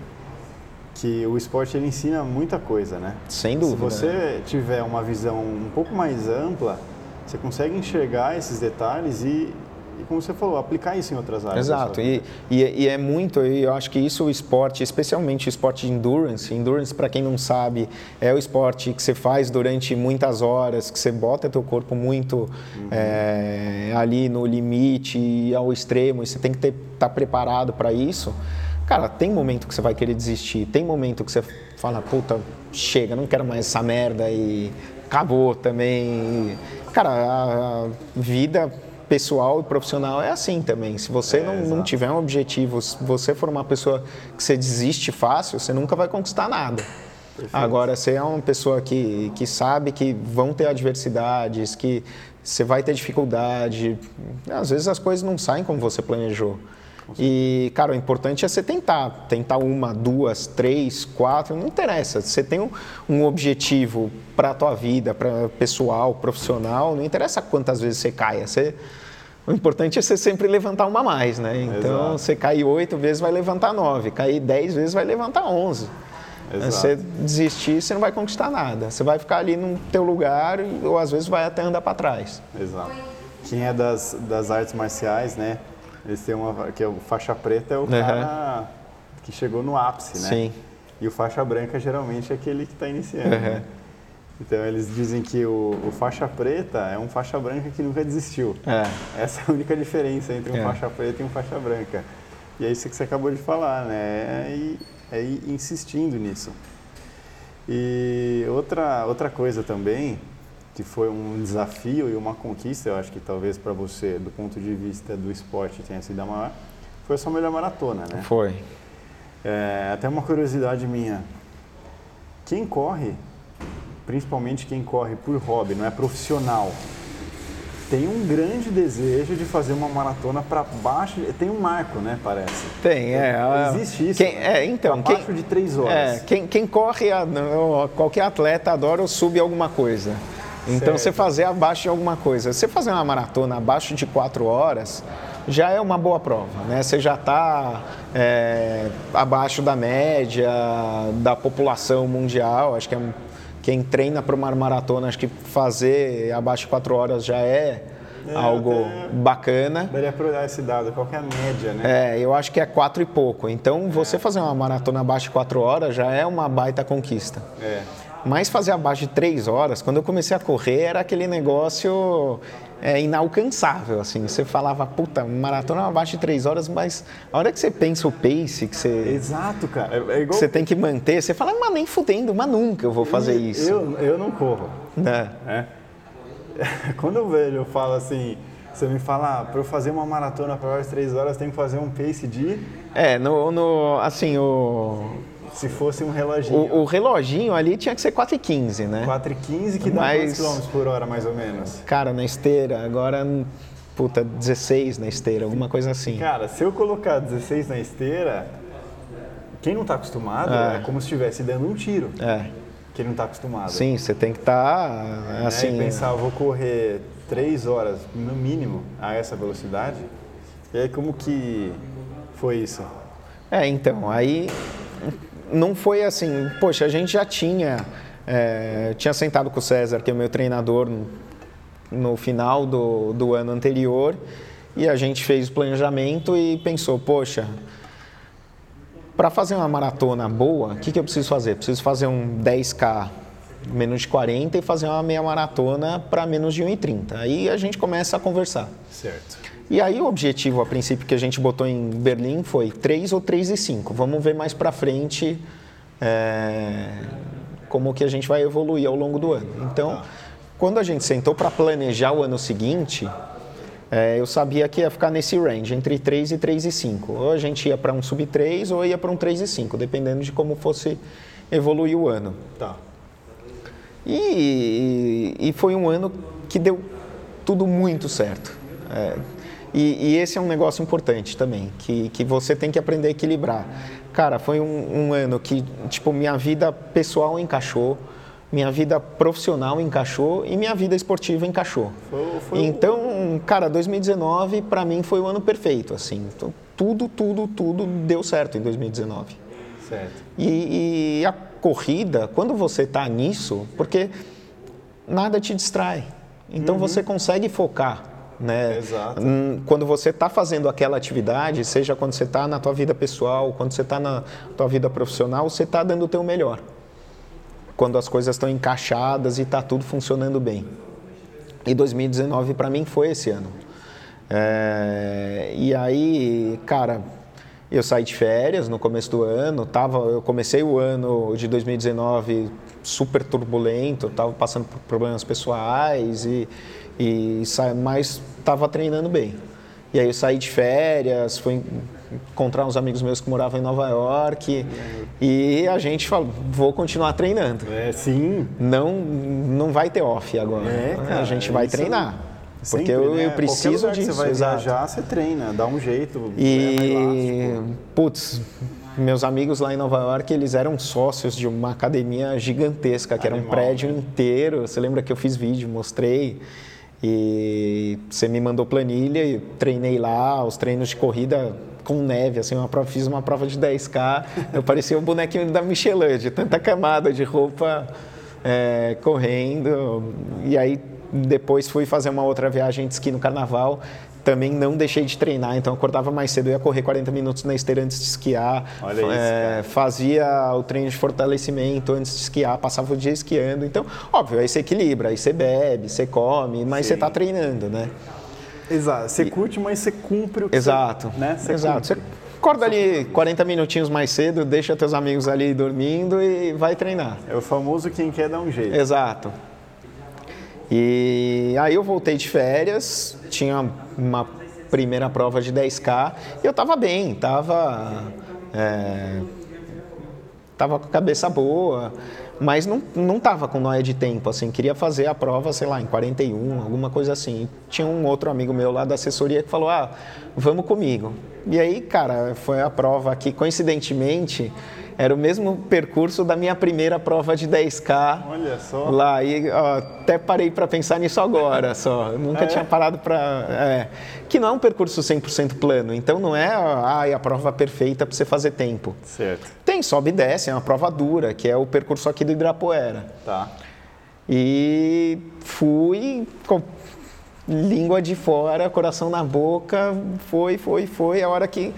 que o esporte ele ensina muita coisa, né? Sem dúvida. Se você tiver uma visão um pouco mais ampla, você consegue enxergar esses detalhes e, e como você falou, aplicar isso em outras áreas. Exato, e, e, e é muito, e eu acho que isso o esporte, especialmente o esporte de endurance, endurance para quem não sabe, é o esporte que você faz durante muitas horas, que você bota teu corpo muito é, ali no limite ao extremo, e você tem que estar preparado para isso. Cara, tem momento que você vai querer desistir, tem momento que você fala, puta, chega, não quero mais essa merda e acabou também. Cara, a vida pessoal e profissional é assim também. Se você É, não, não tiver um objetivo, se você for uma pessoa que você desiste fácil, você nunca vai conquistar nada. Agora, você é uma pessoa que, que sabe que vão ter adversidades, que você vai ter dificuldade. Às vezes as coisas não saem como você planejou. E, cara, o importante é você tentar. Tentar uma, duas, três, quatro, não interessa. Você tem um, um objetivo para a tua vida, para pessoal, profissional, não interessa quantas vezes você caia. Você, o importante é você sempre levantar uma a mais, né? Então, Exato. você cair oito vezes, vai levantar nove. Cair dez vezes, vai levantar onze. Exato. Você desistir, você não vai conquistar nada. Você vai ficar ali no teu lugar ou às vezes vai até andar para trás. Exato. Quem é das, das artes marciais, né? Eles têm uma. que é o faixa preta é o cara que chegou no ápice, né? Sim. E o faixa branca geralmente é aquele que está iniciando. Uhum. né? Então eles dizem que o, o faixa preta é um faixa branca que nunca desistiu. É. Essa é a única diferença entre um É. faixa preta e um faixa branca. E é isso que você acabou de falar, né? É ir, é insistindo nisso. E outra, outra coisa também, que foi um desafio e uma conquista, eu acho que talvez para você, do ponto de vista do esporte, tenha sido a maior, foi a sua melhor maratona, né? Foi. É, até uma curiosidade minha. Quem corre, principalmente quem corre por hobby, não é profissional, tem um grande desejo de fazer uma maratona para baixo. Tem um marco, né? Parece. Tem, é. a- Existe isso. Quem, né? é, então, Abaixo quem, de três horas. É, quem, quem corre, qualquer atleta adora subir alguma coisa. Então, Certo. você fazer abaixo de alguma coisa. Você fazer uma maratona abaixo de quatro horas já é uma boa prova, né? Você já está abaixo da média da população mundial. Acho que é- quem treina para uma maratona, acho que fazer abaixo de quatro horas já é, É, algo bacana. Daria para olhar esse dado, qual que é a média, né? É, eu acho que é quatro e pouco. Então, você fazer uma maratona abaixo de quatro horas já é uma baita conquista. É. Mas fazer abaixo de três horas, quando eu comecei a correr, era aquele negócio é, inalcançável, assim. Você falava, puta, maratona abaixo de três horas, mas a hora que você pensa o pace que você, Exato, cara. É, é igual. você tem que manter, você fala, mas nem fudendo, mas nunca eu vou fazer isso. Eu, eu não corro. Né? né? Quando eu vejo, eu falo assim, você me fala, ah, para eu fazer uma maratona para horas três horas, tem que fazer um pace de, É, no, no- assim, o, se fosse um reloginho. o, o reloginho ali tinha que ser 4,15, né? 4,15 que dá Mas- quantos km por hora, mais ou menos? Cara, na esteira, agora, puta, 16 na esteira, alguma coisa assim. Cara, se eu colocar 16 na esteira, quem não está acostumado É. é, como se estivesse dando um tiro. É, Quem não está acostumado. sim, você tem que estar, Né? assim... E pensar, eu vou correr 3 horas no mínimo a essa velocidade. E aí como que foi isso? É, então, aí não foi assim, poxa, a gente já tinha, é, tinha sentado com o César, que é o meu treinador, no, final do, do ano anterior, e a gente fez o planejamento e pensou, poxa, para fazer uma maratona boa, o que, que eu preciso fazer? Preciso fazer um 10K menos de 40 e fazer uma meia maratona para menos de 1,30. Aí a gente começa a conversar. Certo. E aí o objetivo, a princípio, que a gente botou em Berlim foi 3 ou 3 e 5. Vamos ver mais para frente é, como que a gente vai evoluir ao longo do ano. Então, ah. quando a gente sentou para planejar o ano seguinte, é, eu sabia que ia ficar nesse range, entre 3 e 3 e 5. Ou a gente ia para um sub 3 ou ia para um 3 e 5, dependendo de como fosse evoluir o ano. Tá. E, e, e foi um ano que deu tudo muito certo. É, e, e, esse é um negócio importante também, que, que você tem que aprender a equilibrar. Cara, foi um, um ano que, tipo, minha vida pessoal encaixou, minha vida profissional encaixou e minha vida esportiva encaixou. Foi, foi então, cara, 2019 para mim foi o ano perfeito, assim. Então, tudo, tudo, tudo deu certo em 2019. Certo. E, e a corrida, quando você está nisso, porque nada te distrai. Então uhum. você consegue focar né? Exato. Hum, quando você está fazendo aquela atividade, seja quando você está na tua vida pessoal, quando você está na tua vida profissional, você está dando o teu melhor. Quando as coisas estão encaixadas e está tudo funcionando bem. E 2019 para mim foi esse ano. É, e aí, cara, eu saí de férias no começo do ano, tava, eu comecei o ano de 2019 super turbulento, estava passando por problemas pessoais e, e mas estava treinando bem. E aí eu saí de férias, fui encontrar uns amigos meus que moravam em Nova York e a gente falou, vou continuar treinando. É, sim. Não, não vai ter off agora. É, cara, a gente vai treinar. Porque Sempre, eu, né? eu preciso disso. Que você vai exato. viajar, você treina, dá um jeito. E, é putz, meus amigos lá em Nova York, eles eram sócios de uma academia gigantesca, que Animal, era um prédio né? inteiro. Você lembra que eu fiz vídeo, mostrei. E você me mandou planilha e treinei lá, os treinos de corrida com neve, assim, uma prova, fiz uma prova de 10K, eu parecia o bonequinho da Michelin, de tanta camada de roupa é, correndo. E aí depois fui fazer uma outra viagem de esqui no carnaval também não deixei de treinar, então acordava mais cedo, eu ia correr 40 minutos na esteira antes de esquiar, Olha isso, é, fazia o treino de fortalecimento antes de esquiar, passava o dia esquiando. Então, óbvio, aí você equilibra, aí você bebe, você come, mas Sim. você está treinando, né? Exato, você e... curte, mas você cumpre o que Exato, você, né? Você exato. Você acorda ali 40 minutinhos mais cedo, deixa teus amigos ali dormindo e vai treinar. É o famoso quem quer dar um jeito. Exato. E aí eu voltei de férias, tinha uma primeira prova de 10K e eu estava bem, estava é, tava com a cabeça boa, mas não, não tava com noia de tempo, assim, queria fazer a prova, sei lá, em 41, alguma coisa assim. Tinha um outro amigo meu lá da assessoria que falou, ah, vamos comigo. E aí, cara, foi a prova que, coincidentemente, era o mesmo percurso da minha primeira prova de 10K. Olha só. Lá. E ó, até parei para pensar nisso agora só. Eu nunca é? tinha parado para. É, que não é um percurso 100% plano. Então não é ah, a prova perfeita para você fazer tempo. Certo. Tem sobe e desce, é uma prova dura, que é o percurso aqui do Idrapuera. Tá. E fui com língua de fora, coração na boca, foi, foi, foi. A hora que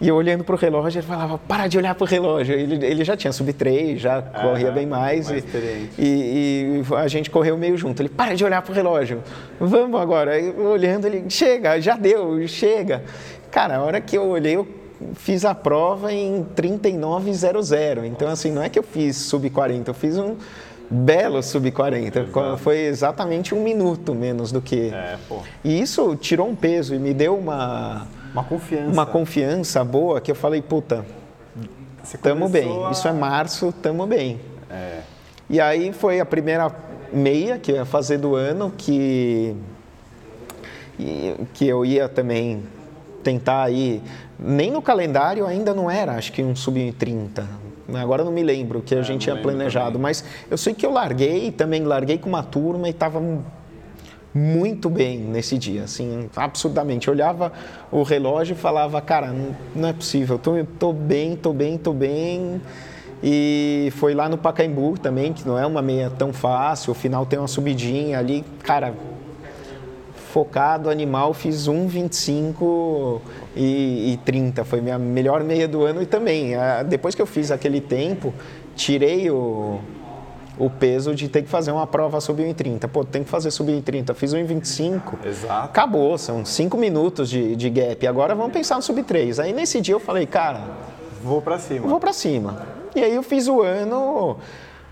e eu olhando para o relógio, ele falava, para de olhar para o relógio. Ele, ele já tinha sub 3, já corria bem mais. mais e, e, e, a gente correu meio junto. Ele, para de olhar para o relógio. Vamos agora. Olhando, ele, chega, já deu, chega. Cara, a hora que eu olhei, eu fiz a prova em 39,00. Então, assim, não é que eu fiz sub 40, eu fiz um belo sub 40. Exato. Foi exatamente um minuto menos do que. É, e isso tirou um peso e me deu uma uma confiança. Uma confiança boa que eu falei, puta, tamo bem. A... Isso é março, tamo bem. É. E aí foi a primeira meia que eu ia fazer do ano que que eu ia também tentar aí nem no calendário ainda não era acho que um sub 30 agora não me lembro que a é, gente tinha planejado também. mas eu sei que eu larguei também larguei com uma turma e estava muito bem nesse dia, assim, absurdamente. Eu olhava o relógio e falava, cara, não, é possível, tô, tô bem, tô bem, tô bem. E foi lá no Pacaembu também, que não é uma meia tão fácil, o final tem uma subidinha ali, cara, focado, animal, fiz 1,25 e, e 30, foi minha melhor meia do ano e também, depois que eu fiz aquele tempo, tirei o o peso de ter que fazer uma prova sub 1,30. Pô, tem que fazer sub 1,30. Fiz 1,25. Exato. Acabou, são 5 minutos de, de gap. Agora vamos pensar no sub 3. Aí nesse dia eu falei, cara, Vou pra cima. vou pra cima. E aí eu fiz o ano,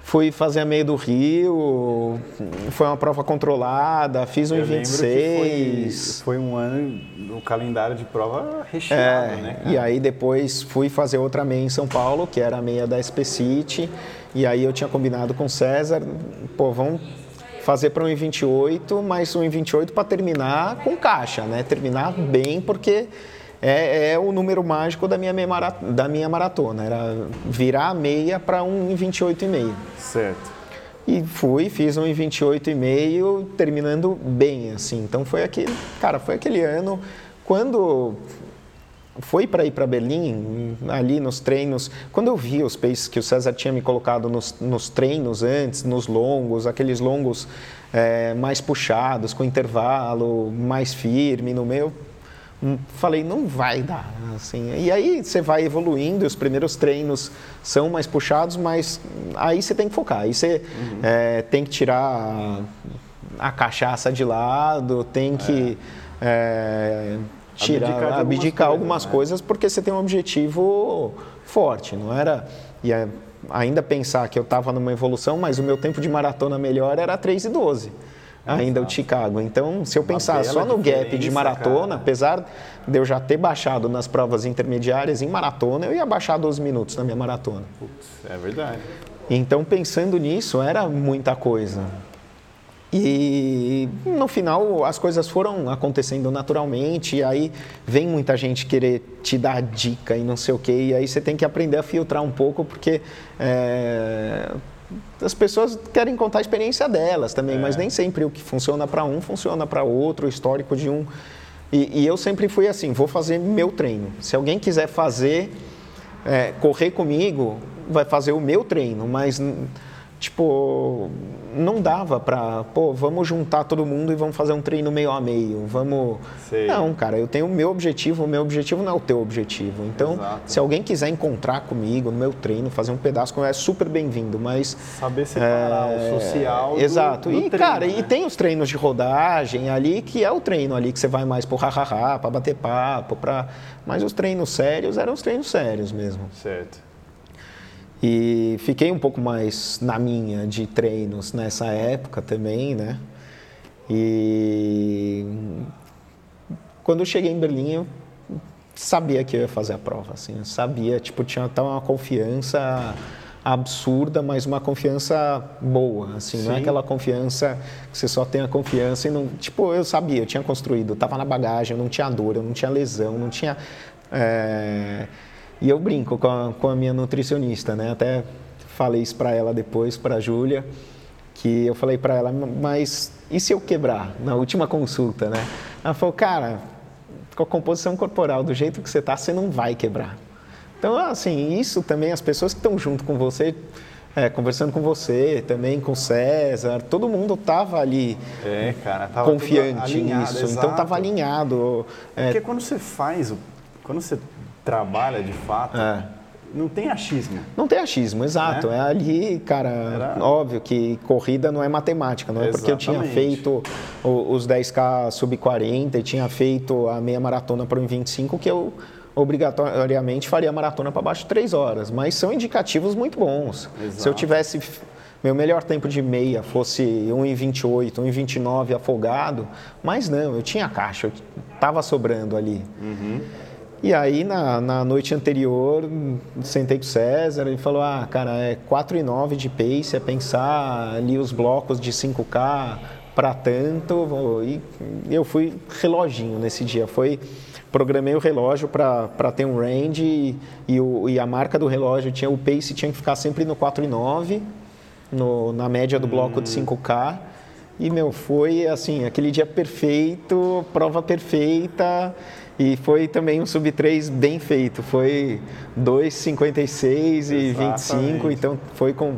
fui fazer a meio do Rio, foi uma prova controlada, fiz um Eu lembro que foi, 26. foi um ano, o calendário de prova recheado, É, né? cara? e aí depois fui fazer outra meia em São Paulo, que era a meia da SP City, e aí eu tinha combinado com o César, pô, vamos fazer para um 28, mas um 28 para terminar com caixa, né? Terminar bem, porque é, é o número mágico da minha, da minha maratona, era virar a meia para um 28,5. Certo. E fui, fiz um em 28,5, terminando bem, assim. Então foi aquele, cara, foi aquele ano quando foi para ir para Berlim, ali nos treinos, quando eu vi os paces que o César tinha me colocado nos, nos treinos antes, nos longos, aqueles longos eh, mais puxados, com intervalo mais firme no meu, hum, falei, não vai dar, assim. E aí você vai evoluindo, e os primeiros treinos são mais puxados, mas aí você tem que focar, aí você eh, tem que tirar a cachaça de lado, tem que eh, Abdicar tirar, algumas abdicar coisas, algumas né? coisas porque você tem um objetivo forte, não era e é, ainda pensar que eu estava numa evolução, mas o meu tempo de maratona melhor era 3 e 12. Ainda o Chicago. Então, se eu pensar só no gap de maratona, cara. apesar de eu já ter baixado nas provas intermediárias em maratona, eu ia baixar 12 minutos na minha maratona. Putz, é verdade. Então, pensando nisso, era muita coisa. E no final as coisas foram acontecendo naturalmente, e aí vem muita gente querer te dar dica e não sei o quê, e aí você tem que aprender a filtrar um pouco, porque é, as pessoas querem contar a experiência delas também, mas nem sempre o que funciona para um funciona para outro, o histórico de um. E, e eu sempre fui assim: vou fazer meu treino. Se alguém quiser fazer é, correr comigo, vai fazer o meu treino, mas tipo, não dava pra, pô, vamos juntar todo mundo e vamos fazer um treino meio a meio, vamos... Sei. Não, cara, eu tenho o meu objetivo, o meu objetivo não é o teu objetivo. Então, Exato. se alguém quiser encontrar comigo no meu treino, fazer um pedaço, é super bem-vindo, mas... Saber separar o social do, É, Exato. do e, treino, cara, né? e tem os treinos de rodagem ali, que é o treino ali que você vai mais pro hahaha, pra bater papo, pra... Mas os treinos sérios eram os treinos sérios mesmo. Certo. E fiquei um pouco mais na minha de treinos nessa época também, né? E quando eu cheguei em Berlim, eu sabia que eu ia fazer a prova, assim, sabia, tipo, tinha até uma confiança absurda, mas uma confiança boa, assim, não é Sim. aquela confiança que você só tem a confiança e não, tipo, eu sabia, eu tinha construído, eu tava na bagagem, eu não tinha dor, eu não tinha lesão, não tinha é, e eu brinco com a, com a minha nutricionista, né? Até falei isso para ela depois, para a Júlia, que eu falei para ela, mas e se eu quebrar na última consulta, né? Ela falou, cara, com a composição corporal do jeito que você tá, você não vai quebrar. Então, assim, isso também, as pessoas que estão junto com você, é, conversando com você, também com o César, todo mundo tava ali É, cara, tava confiante alinhado, nisso. Então, exato. tava alinhado. é, Porque quando você faz, quando você trabalha de fato, É. não tem achismo. Não tem achismo, exato. Né? É ali, cara, Era- óbvio que corrida não é matemática, não é porque eu tinha Exatamente. feito o- os 10K sub 40 e tinha feito a meia maratona para um 25 que eu obrigatoriamente faria maratona para baixo de 3 horas, mas são indicativos muito bons. Se eu Exato. tivesse meu melhor tempo de meia fosse 1,28, 1,29 afogado, mas não, eu tinha caixa, eu tava sobrando ali. E aí, na, na noite anterior, sentei com o César, ele falou, ah, cara, é 4,9 de pace, é pensar ali os blocos de 5K para tanto, e eu fui reloginho nesse dia, foi... Programei o relógio para ter um range e, e, o, e a marca do relógio tinha o pace tinha que ficar sempre no 4,9 no, na média do bloco de 5K. E, meu, foi assim, aquele dia perfeito, prova perfeita. E foi também um sub 3 bem feito. Foi 2,56 e 25, Exatamente. então foi com,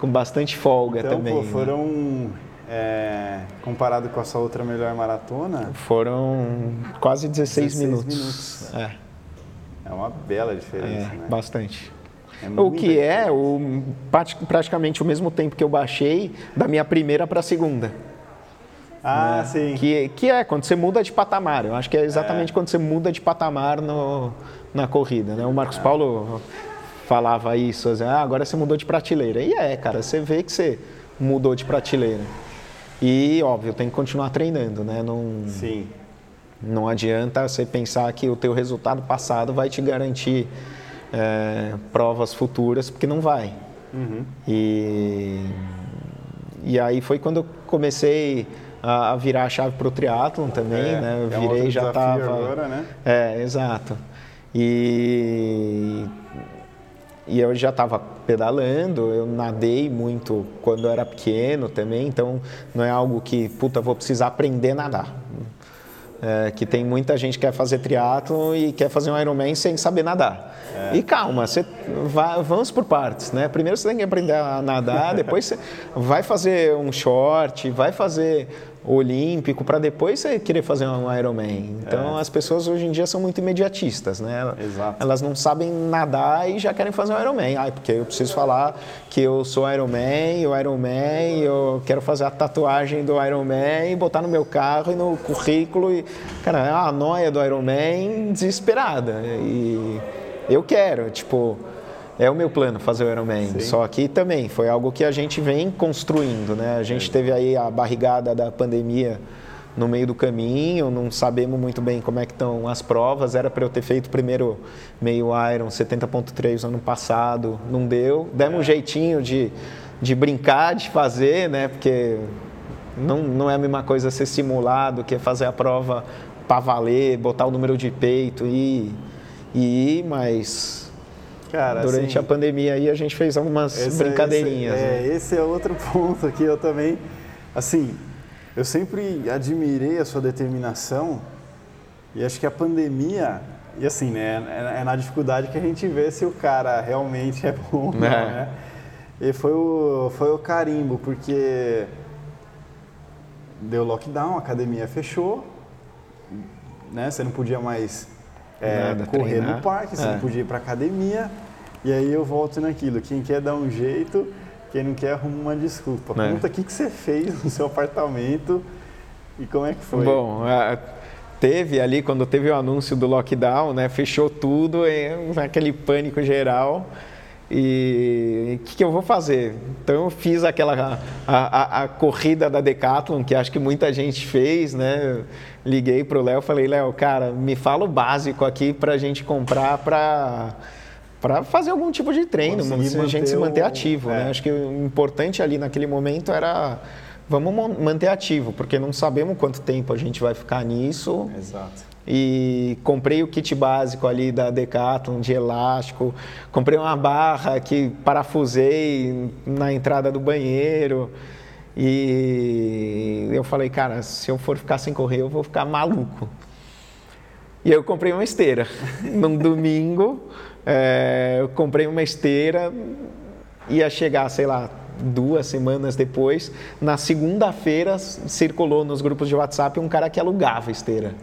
com bastante folga Então, também. pô, né? foram, é, comparado com a sua outra melhor maratona, Foram quase 16, 16 minutos. minutos. É, é uma bela diferença, é né? bastante. É o que é o, prati- praticamente o mesmo tempo que eu baixei da minha primeira para a segunda. Ah, sim. Que, que é quando você muda de patamar. Eu acho que é exatamente quando você muda de patamar no, na corrida. Né? O Marcos Paulo falava isso, assim, ah, agora você mudou de prateleira. E é, cara, você vê que você mudou de prateleira. E, óbvio, tem que continuar treinando, né? Não, Sim. não adianta você pensar que o teu resultado passado vai te garantir é, provas futuras, porque não vai. E, e aí foi quando eu comecei a, a virar a chave para o triatlon também, É, né? Eu é virei outro já estava... agora, né? É, exato. E, e eu já estava pedalando, eu nadei muito quando eu era pequeno também, então não é algo que, puta, vou precisar aprender a nadar. É, que tem muita gente que quer fazer triatlo e quer fazer um Ironman sem saber nadar. E calma, você vai, vamos por partes, né? Primeiro você tem que aprender a nadar, depois você vai fazer um short, vai fazer olímpico para depois você querer fazer um Ironman. Então as pessoas hoje em dia são muito imediatistas, né? Exato. Elas não sabem nadar e já querem fazer um Ironman. Ai, porque eu preciso falar que eu sou Ironman, o Ironman, eu quero fazer a tatuagem do Ironman e botar no meu carro e no currículo. E, cara, é uma noia do Ironman desesperada. E eu quero, tipo, é o meu plano fazer o Ironman. Só que também foi algo que a gente vem construindo, né? A gente teve aí a barrigada da pandemia no meio do caminho, não sabemos muito bem como é que estão as provas. Era para eu ter feito primeiro meio Iron 70.3 ano passado, não deu. Demos um jeitinho de, de brincar, de fazer, né? Porque não, não é a mesma coisa ser simulado que fazer a prova para valer, botar o número de peito e, e ir, mas Cara, durante assim, a pandemia aí a gente fez algumas esse- brincadeirinhas. Esse, né? é, esse é outro ponto que eu também, assim, eu sempre admirei a sua determinação e acho que a pandemia, e assim, né, é, é na dificuldade que a gente vê se o cara realmente é bom ou não, É. né? E foi o, foi o carimbo, porque deu lockdown, a academia fechou, né? Você não podia mais é, Nada, correr treinar. no parque, você É. não podia ir pra academia. E aí eu volto naquilo, quem quer dar um jeito, quem não quer arruma uma desculpa. É. Conta o que, que você fez no seu apartamento e como é que foi. Bom, a- teve ali, quando teve o anúncio do lockdown, né, fechou tudo, e aquele pânico geral. E o que, que eu vou fazer? Então eu fiz aquela a, a- a corrida da Decathlon, que acho que muita gente fez, né? Liguei pro Léo, falei, Léo, cara, me fala o básico aqui pra gente comprar pra, pra fazer algum tipo de treino, Conseguir a gente se manter o- ativo, é. né? Acho que o importante ali naquele momento era vamos manter ativo, porque não sabemos quanto tempo a gente vai ficar nisso. Exato. E comprei o kit básico ali da Decathlon de elástico, comprei uma barra que parafusei na entrada do banheiro. E eu falei, cara, se eu for ficar sem correr, eu vou ficar maluco. E eu comprei uma esteira. Num domingo, é, eu comprei uma esteira, ia chegar, sei lá, duas semanas depois. Na segunda-feira, circulou nos grupos de WhatsApp um cara que alugava esteira.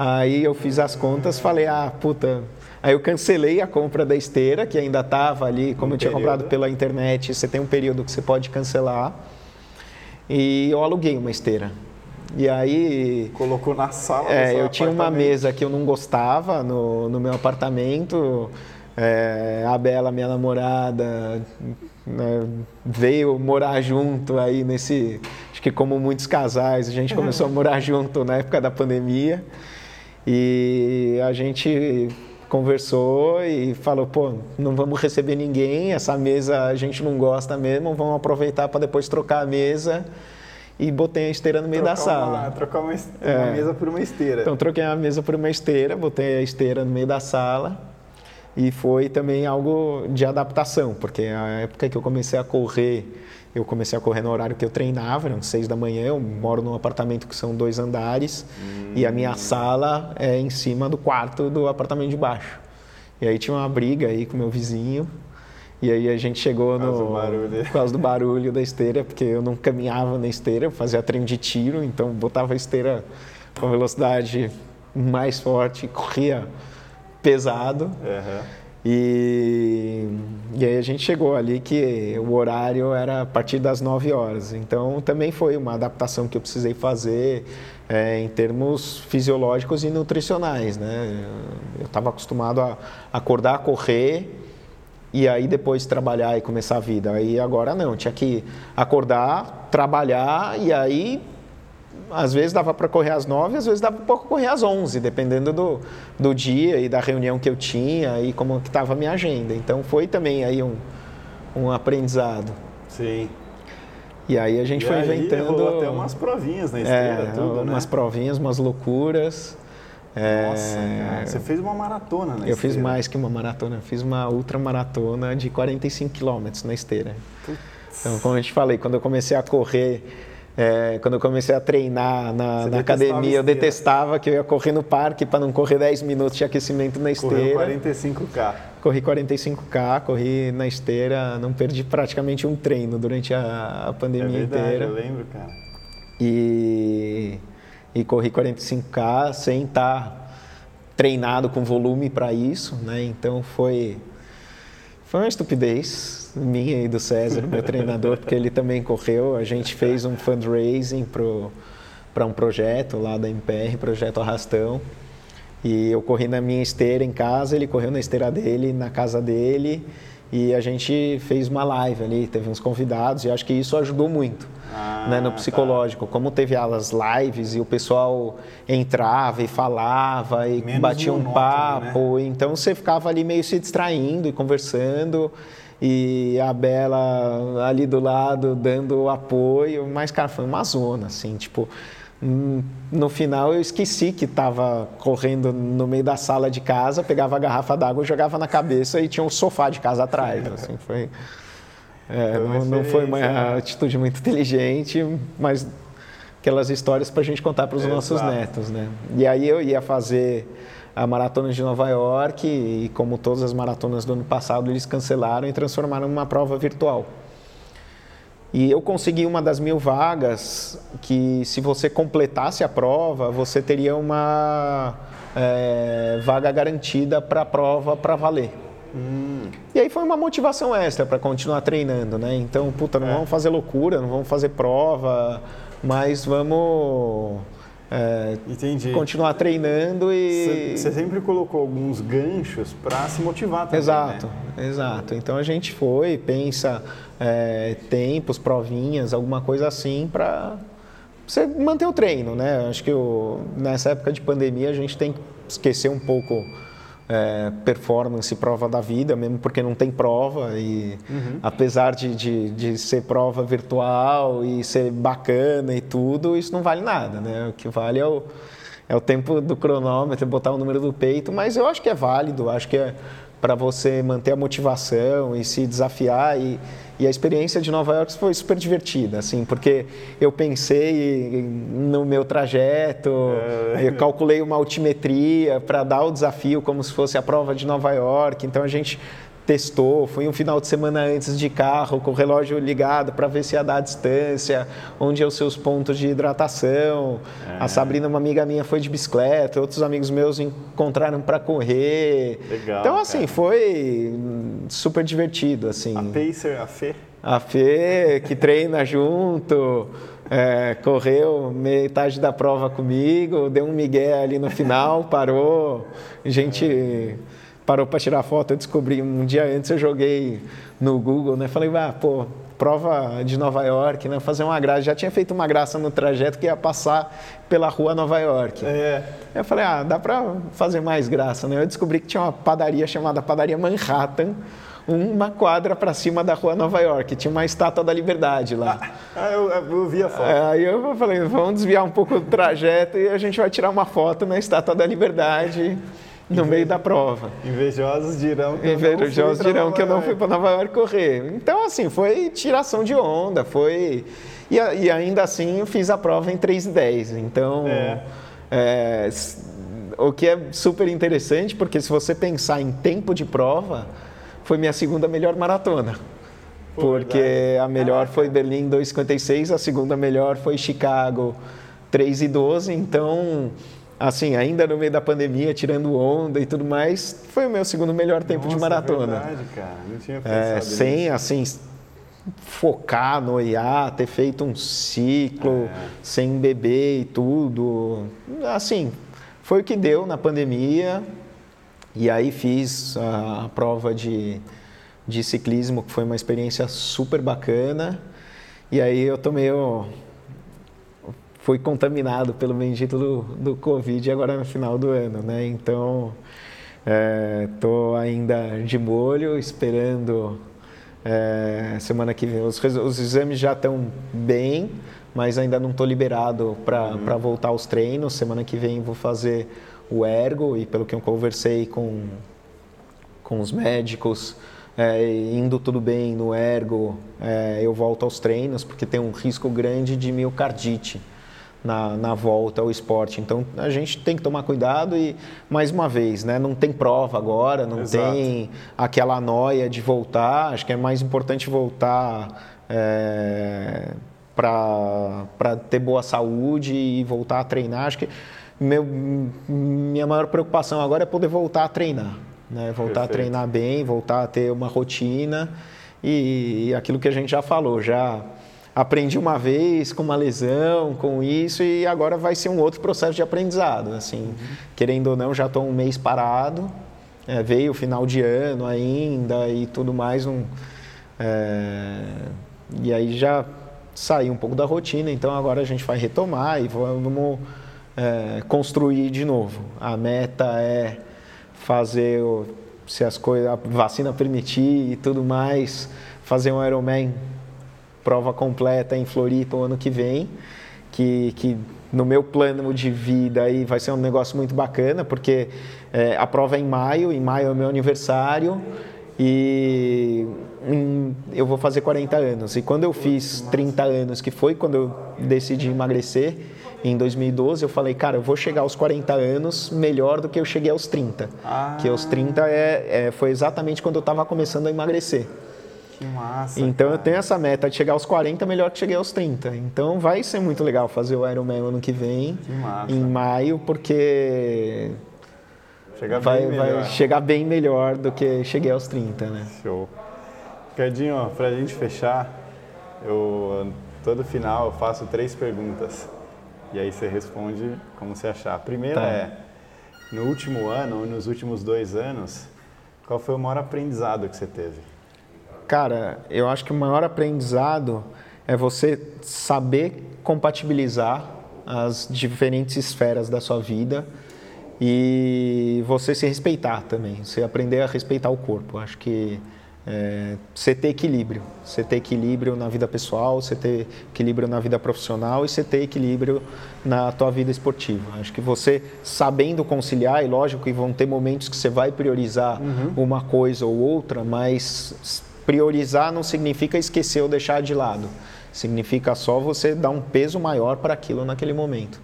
Aí eu fiz as contas, falei, ah, puta. Aí eu cancelei a compra da esteira, que ainda estava ali, como Um eu tinha período. comprado pela internet, você tem um período que você pode cancelar. E eu aluguei uma esteira. E aí Colocou na sala é, eu tinha uma mesa que eu não gostava no, no meu apartamento. É, a Bela, minha namorada, né, veio morar junto aí nesse. Acho que como muitos casais, a gente começou a morar junto na época da pandemia. E a gente conversou e falou, pô, não vamos receber ninguém, essa mesa a gente não gosta mesmo, vamos aproveitar para depois trocar a mesa. E botei a esteira no meio da Trocar sala. Uma, trocar uma, É. uma mesa por uma esteira. Então troquei a mesa por uma esteira, botei a esteira no meio da sala e foi também algo de adaptação, porque a época que eu comecei a correr, eu comecei a correr no horário que eu treinava, eram seis da manhã, eu moro num apartamento que são dois andares e a minha sala é em cima do quarto do apartamento de baixo. E aí tinha uma briga aí com meu vizinho. E aí a gente chegou Por causa no do barulho. por causa do barulho da esteira, porque eu não caminhava na esteira, eu fazia treino de tiro, então botava a esteira com velocidade mais forte, corria pesado. Aham. E, e aí a gente chegou ali que o horário era a partir das 9 horas. Então também foi uma adaptação que eu precisei fazer é, em termos fisiológicos e nutricionais. Né? Eu estava acostumado a acordar, correr e aí depois trabalhar e começar a vida. Aí agora não, tinha que acordar, trabalhar e aí às vezes dava para correr às nove, às vezes dava para correr às onze, dependendo do, do dia e da reunião que eu tinha e como que estava a minha agenda. Então foi também aí um, um aprendizado. Sim. E aí a gente e foi aí, inventando. Até umas provinhas na esteira, é, tudo, né? Umas provinhas, umas loucuras. Nossa, cara, você fez uma maratona na Eu esteira. fiz mais que uma maratona, eu fiz uma ultramaratona de 45 quilômetros na esteira. Putz. Então, como eu te falei, quando eu comecei a correr é, quando eu comecei a treinar na, na academia, eu detestava que eu ia correr no parque para não correr 10 minutos de aquecimento na esteira. Correu 45K. Corri 45K, corri na esteira, não perdi praticamente um treino durante a, a pandemia é verdade, inteira. Eu lembro, cara. E, e corri 45K sem estar tá treinado com volume para isso, né? Então foi, foi uma estupidez minha e do César, meu treinador, porque ele também correu. A gente fez um fundraising para um projeto lá da MPR, projeto Arrastão. E eu corri na minha esteira em casa, ele correu na esteira dele, na casa dele. E a gente fez uma live ali, teve uns convidados e acho que isso ajudou muito ah, né, no psicológico. Tá. Como teve as lives e o pessoal entrava e falava e Menos batia um papo, né? então você ficava ali meio se distraindo e conversando e a Bela ali do lado dando apoio, mas cara, foi uma zona assim, tipo, hum, no final eu esqueci que estava correndo no meio da sala de casa, pegava a garrafa d'água, jogava na cabeça e tinha um sofá de casa atrás, assim, foi é, não, não, foi uma né? atitude muito inteligente, mas aquelas histórias para a gente contar para os nossos netos, né? E aí eu ia fazer a maratona de Nova York e como todas as maratonas do ano passado eles cancelaram e transformaram numa prova virtual. E eu consegui uma das mil vagas que se você completasse a prova você teria uma é, vaga garantida para a prova para valer. Hum. E aí foi uma motivação extra para continuar treinando, né? Então, puta, não é. vamos fazer loucura, não vamos fazer prova, mas vamos é, Entendi. Continuar treinando e. Você sempre colocou alguns ganchos para se motivar também. Exato, né? exato. Então a gente foi, pensa é, tempos, provinhas, alguma coisa assim para você manter o treino, né? Acho que o, nessa época de pandemia a gente tem que esquecer um pouco é, performance, prova da vida, mesmo porque não tem prova e uhum. apesar de, de, de, ser prova virtual e ser bacana e tudo, isso não vale nada, né? O que vale é o, é o tempo do cronômetro, botar o número do peito, mas eu acho que é válido, acho que é para você manter a motivação e se desafiar e, e a experiência de Nova York foi super divertida, assim, porque eu pensei no meu trajeto, é. eu calculei uma altimetria para dar o desafio como se fosse a prova de Nova York. Então a gente testou, foi um final de semana antes de carro, com o relógio ligado para ver se ia dar a distância, onde é os seus pontos de hidratação. É. A Sabrina, uma amiga minha, foi de bicicleta, outros amigos meus encontraram para correr. Legal, então, assim, cara. foi super divertido. Assim. A Pacer, a Fê? A Fê, que treina junto. É, correu metade da prova comigo, deu um migué ali no final, parou. A gente parou para tirar foto, eu descobri um dia antes, eu joguei no Google, né? Falei, ah, pô, prova de Nova York, né? Fazer uma graça. Já tinha feito uma graça no trajeto que ia passar pela rua Nova York. É. Eu falei, ah, dá para fazer mais graça, né? Eu descobri que tinha uma padaria chamada Padaria Manhattan, uma quadra para cima da rua Nova York. Tinha uma estátua da Liberdade lá. Ah, eu, eu vi a foto. Aí eu falei, vamos desviar um pouco do trajeto e a gente vai tirar uma foto na estátua da Liberdade no meio da prova. Invejosos dirão que Invejosos dirão que eu não fui para Nova York correr. Então, assim, foi tiração de onda, foi... E, e ainda assim, eu fiz a prova em 3 e 10. Então, é. É, o que é super interessante, porque se você pensar em tempo de prova, foi minha segunda melhor maratona. porque verdade. a melhor foi Berlim 2,56, a segunda melhor foi Chicago 3 e 12. Então, assim, ainda no meio da pandemia, tirando onda e tudo mais, foi o meu segundo melhor tempo Nossa, de maratona. É verdade, cara. Não tinha É, pensado sem, nisso. assim, focar, noiar, ter feito um ciclo, É. sem beber e tudo. Assim, foi o que deu na pandemia. E aí fiz a, a prova de, de ciclismo, que foi uma experiência super bacana. E aí eu tô meio... Fui contaminado pelo bendito do, do Covid agora no final do ano, né? Então, estou ainda de molho, esperando é, semana que vem. Os, os exames já estão bem, mas ainda não estou liberado para voltar aos treinos. Semana que vem vou fazer o ergo e pelo que eu conversei com, com os médicos, é, indo tudo bem no ergo, é, eu volto aos treinos, porque tem um risco grande de miocardite na, na volta ao esporte. Então a gente tem que tomar cuidado e, mais uma vez, né, não tem prova agora, não Exato. tem aquela noia de voltar. Acho que é mais importante voltar. É, para ter boa saúde e voltar a treinar. Acho que meu, minha maior preocupação agora é poder voltar a treinar. Né? Voltar a Perfeito. treinar bem, voltar a ter uma rotina e, e aquilo que a gente já falou, já aprendi uma vez com uma lesão, com isso e agora vai ser um outro processo de aprendizado. Assim, querendo ou não, já estou um mês parado, é, veio o final de ano ainda e tudo mais, um, é, e aí já saí um pouco da rotina, então agora a gente vai retomar e vamos é, construir de novo. A meta é fazer, se as coisas, a vacina permitir e tudo mais, fazer um Ironman prova completa em Floripa o ano que vem, que, que no meu plano de vida aí vai ser um negócio muito bacana, porque é, a prova é em maio, em maio é o meu aniversário e em- eu vou fazer 40 anos. E quando eu fiz 30 anos, que foi quando eu decidi emagrecer, em 2012, eu falei, cara, eu vou chegar aos 40 anos melhor do que eu cheguei aos 30. Ah. Que aos 30 é, é, foi exatamente quando eu estava começando a emagrecer. Que massa. Então eu cara. tenho essa meta de chegar aos 40 melhor que cheguei aos 30. Então vai ser muito legal fazer o Ironman ano que vem, Que massa. em maio, porque Chega vai, bem vai chegar bem melhor do que cheguei aos 30, né? Show. Ricardinho, ó, pra gente fechar, eu todo final eu faço três perguntas. E aí você responde como você achar. A primeira Tá. é, no último ano ou nos últimos dois anos, qual foi o maior aprendizado que você teve? Cara, eu acho que o maior aprendizado é você saber compatibilizar as diferentes esferas da sua vida e você se respeitar também, você aprender a respeitar o corpo. Acho que é, você ter equilíbrio, você ter equilíbrio na vida pessoal, você ter equilíbrio na vida profissional e você ter equilíbrio na tua vida esportiva. Acho que você sabendo conciliar, e lógico que vão ter momentos que você vai priorizar uma coisa ou outra, mas priorizar não significa esquecer ou deixar de lado. Significa só você dar um peso maior para aquilo naquele momento.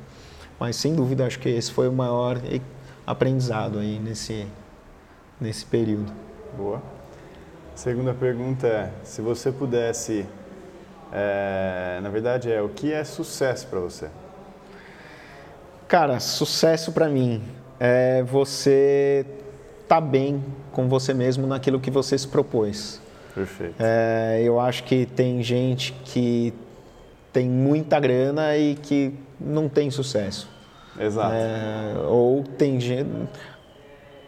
Mas sem dúvida acho que esse foi o maior aprendizado aí nesse, nesse período. Boa. Segunda pergunta é, se você pudesse, é, na verdade é, o que é sucesso para você? Cara, sucesso para mim é você estar bem com você mesmo naquilo que você se propôs. Perfeito. É, eu acho que tem gente que tem muita grana e que não tem sucesso. Exato. É, ou tem gente.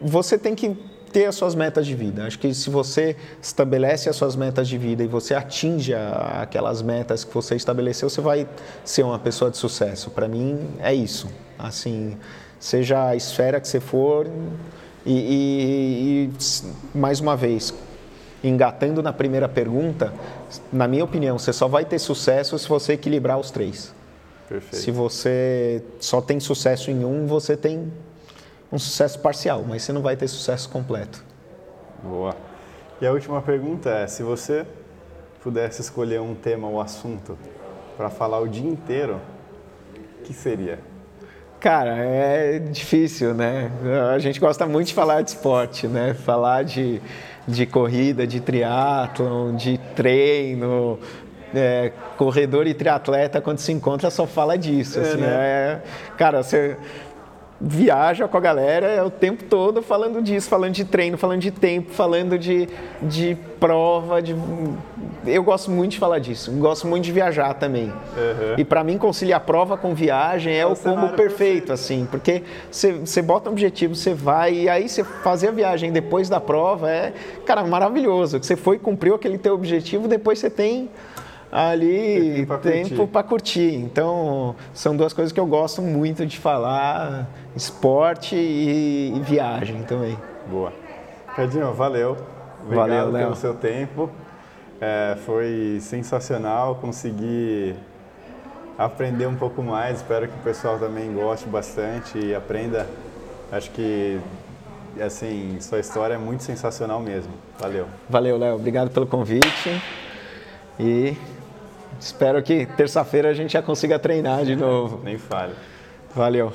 Você tem que ter as suas metas de vida. Acho que se você estabelece as suas metas de vida e você atinge a- aquelas metas que você estabeleceu, você vai ser uma pessoa de sucesso. Para mim é isso. Assim, seja a esfera que você for e, e- e, mais uma vez engatando na primeira pergunta, na minha opinião, você só vai ter sucesso se você equilibrar os três. Perfeito. Se você só tem sucesso em um, você tem um sucesso parcial, mas você não vai ter sucesso completo. Boa. E a última pergunta é, se você pudesse escolher um tema ou assunto para falar o dia inteiro, o que seria? Cara, é difícil, né? A gente gosta muito de falar de esporte, né? Falar de, de corrida, de triatlon, de treino. é, corredor e triatleta, quando se encontra, só fala disso. assim, né? é- cara, você, viaja com a galera é o tempo todo falando disso, falando de treino, falando de tempo, falando de, de prova. De... Eu gosto muito de falar disso, gosto muito de viajar também. Uhum. E para mim, conciliar prova com viagem é, é o combo perfeito, perfeito, assim, porque você bota um objetivo, você vai, e aí você fazer a viagem depois da prova é, cara, maravilhoso. Você foi, cumpriu aquele teu objetivo, depois você tem ali tempo para curtir. Então, são duas coisas que eu gosto muito de falar: esporte e, e viagem também. Boa. Cadinho, valeu. Obrigado valeu, pelo seu tempo. É, foi sensacional conseguir aprender um pouco mais. Espero que o pessoal também goste bastante e aprenda. Acho que assim, sua história é muito sensacional mesmo. Valeu. Valeu, Léo. Obrigado pelo convite. E Espero que terça-feira a gente já consiga treinar de novo. Nem falha. Valeu.